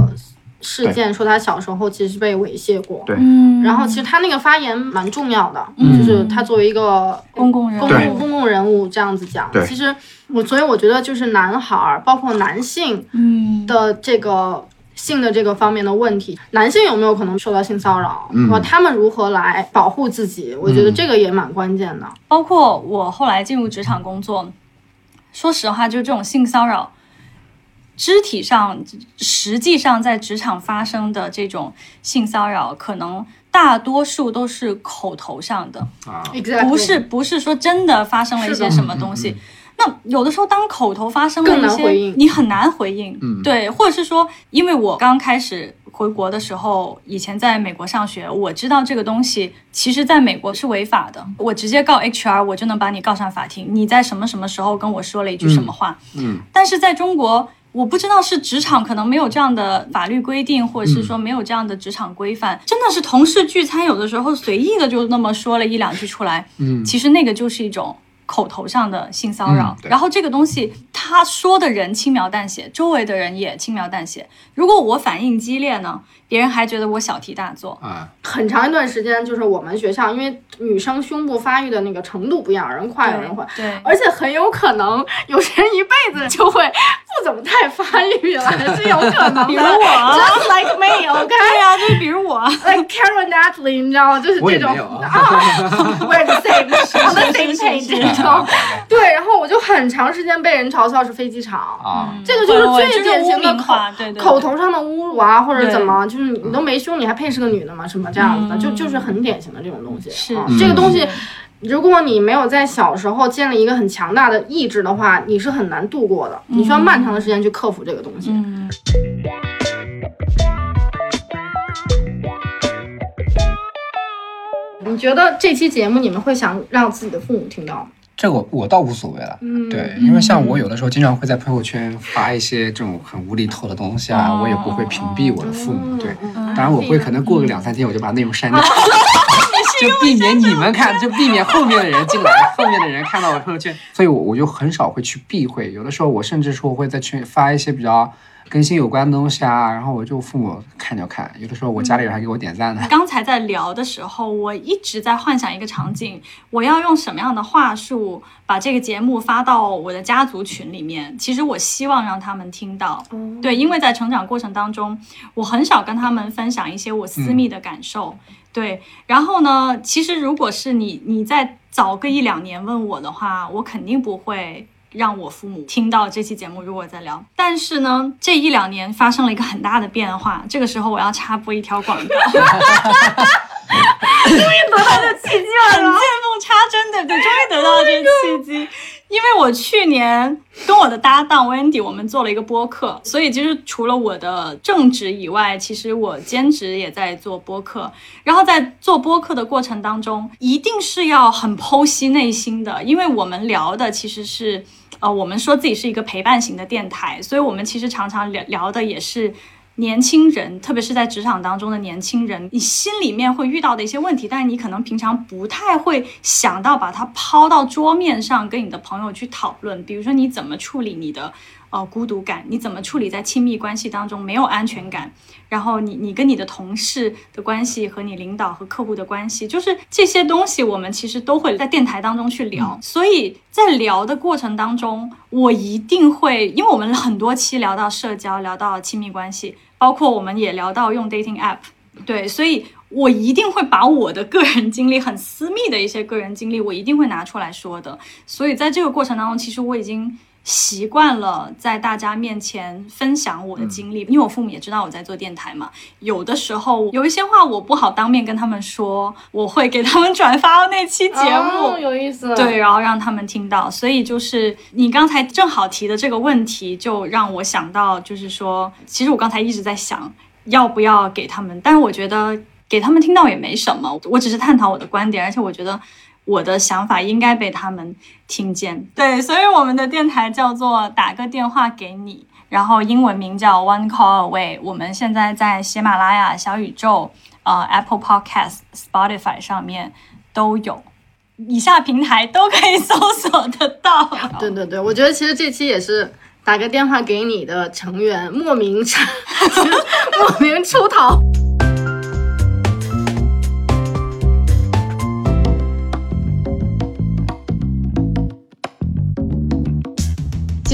事件，说他小时候其实被猥亵过，对，然后其实他那个发言蛮重要的，就是他作为一个公共人公共公共人物这样子讲，其实我所以我觉得就是男孩儿，包括男性，嗯。的这个。性的这个方面的问题，男性有没有可能受到性骚扰？嗯，他们如何来保护自己？我觉得这个也蛮关键的。包括我后来进入职场工作，说实话，就这种性骚扰，肢体上实际上在职场发生的这种性骚扰，可能大多数都是口头上的啊，不是不是说真的发生了一些什么东西。那有的时候，当口头发生了一些，你很难回应，对，或者是说，因为我刚开始回国的时候，以前在美国上学，我知道这个东西，其实在美国是违法的，我直接告 HR，我就能把你告上法庭。你在什么什么时候跟我说了一句什么话？嗯，但是在中国，我不知道是职场可能没有这样的法律规定，或者是说没有这样的职场规范，真的是同事聚餐，有的时候随意的就那么说了一两句出来，嗯，其实那个就是一种。口头上的性骚扰，然后这个东西他说的人轻描淡写，周围的人也轻描淡写。如果我反应激烈呢？别人还觉得我小题大做啊！很长一段时间，就是我们学校，因为女生胸部发育的那个程度不一样，有人快，有人缓，对，而且很有可能有些人一辈子就会不怎么太发育了，是有可能的。<laughs> 比如我，just like me，OK？对呀，就是比如我，like Karen Natalie，你知道吗？就是这种 <laughs> 啊，we're the same，on <laughs> the same page，你知道吗？对，然后我就很长时间被人嘲笑是飞机场啊，这个就是最典型的口口头上的侮辱啊，或者怎么就。你你都没胸，你还配是个女的吗？什么这样子的，就就是很典型的这种东西。是这个东西，如果你没有在小时候建立一个很强大的意志的话，你是很难度过的。你需要漫长的时间去克服这个东西。你觉得这期节目你们会想让自己的父母听到吗？这个我倒无所谓了，嗯，对，因为像我有的时候经常会在朋友圈发一些这种很无厘头的东西啊，我也不会屏蔽我的父母，对，当然我会可能过个两三天我就把内容删掉，<laughs> 就避免你们看，就避免后面的人进来，后面的人看到我朋友圈，所以我我就很少会去避讳，有的时候我甚至说我会在群里发一些比较。跟性有关的东西啊，然后我就父母看就看，有的时候我家里人还给我点赞呢。刚才在聊的时候，我一直在幻想一个场景，我要用什么样的话术把这个节目发到我的家族群里面。其实我希望让他们听到，对，因为在成长过程当中，我很少跟他们分享一些我私密的感受，对。然后呢，其实如果是你，你在早个一两年问我的话，我肯定不会。让我父母听到这期节目，如果在聊，但是呢，这一两年发生了一个很大的变化。这个时候我要插播一条广告，终于得到这契机了，见缝插针，对不对？终于得到了这个契机。因为我去年跟我的搭档 Wendy，我们做了一个播客，所以其实除了我的正职以外，其实我兼职也在做播客。然后在做播客的过程当中，一定是要很剖析内心的，因为我们聊的其实是。呃，我们说自己是一个陪伴型的电台，所以我们其实常常聊聊的也是年轻人，特别是在职场当中的年轻人，你心里面会遇到的一些问题，但是你可能平常不太会想到把它抛到桌面上跟你的朋友去讨论，比如说你怎么处理你的。呃，孤独感，你怎么处理在亲密关系当中没有安全感？然后你你跟你的同事的关系和你领导和客户的关系，就是这些东西，我们其实都会在电台当中去聊。所以在聊的过程当中，我一定会，因为我们很多期聊到社交，聊到亲密关系，包括我们也聊到用 dating app，对，所以我一定会把我的个人经历，很私密的一些个人经历，我一定会拿出来说的。所以在这个过程当中，其实我已经。习惯了在大家面前分享我的经历，因为我父母也知道我在做电台嘛。有的时候有一些话我不好当面跟他们说，我会给他们转发那期节目，有意思。对，然后让他们听到。所以就是你刚才正好提的这个问题，就让我想到，就是说，其实我刚才一直在想要不要给他们，但是我觉得给他们听到也没什么，我只是探讨我的观点，而且我觉得。我的想法应该被他们听见，对，所以我们的电台叫做打个电话给你，然后英文名叫 One Call Away。我们现在在喜马拉雅、小宇宙、呃 Apple Podcast、Spotify 上面都有，以下平台都可以搜索得到。对对对，我觉得其实这期也是打个电话给你的成员莫名 <laughs> 莫名出逃。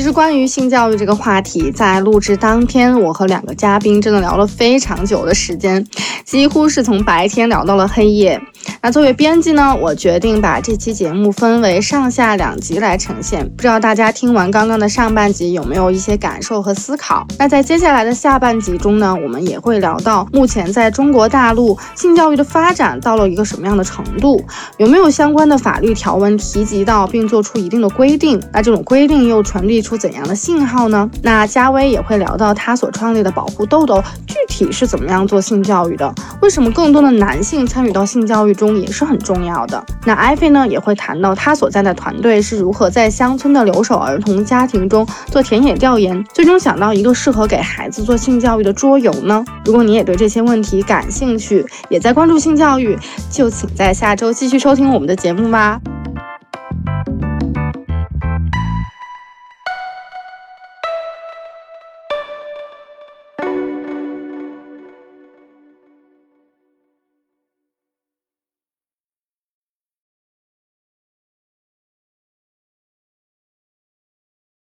实关于性教育这个话题，在录制当天，我和两个嘉宾真的聊了非常久的时间，几乎是从白天聊到了黑夜。那作为编辑呢，我决定把这期节目分为上下两集来呈现。不知道大家听完刚刚的上半集有没有一些感受和思考？那在接下来的下半集中呢，我们也会聊到目前在中国大陆性教育的发展到了一个什么样的程度，有没有相关的法律条文提及到并做出一定的规定？那这种规定又传递出怎样的信号呢？那嘉威也会聊到他所创立的保护豆豆具体是怎么样做性教育的？为什么更多的男性参与到性教育中也是很重要的？那艾菲呢也会谈到他所在的团队是如何在乡村的留守儿童家庭中做田野调研，最终想到一个适合给孩子做性教育的桌游呢？如果你也对这些问题感兴趣，也在关注性教育，就请在下周继续收听我们的节目吧。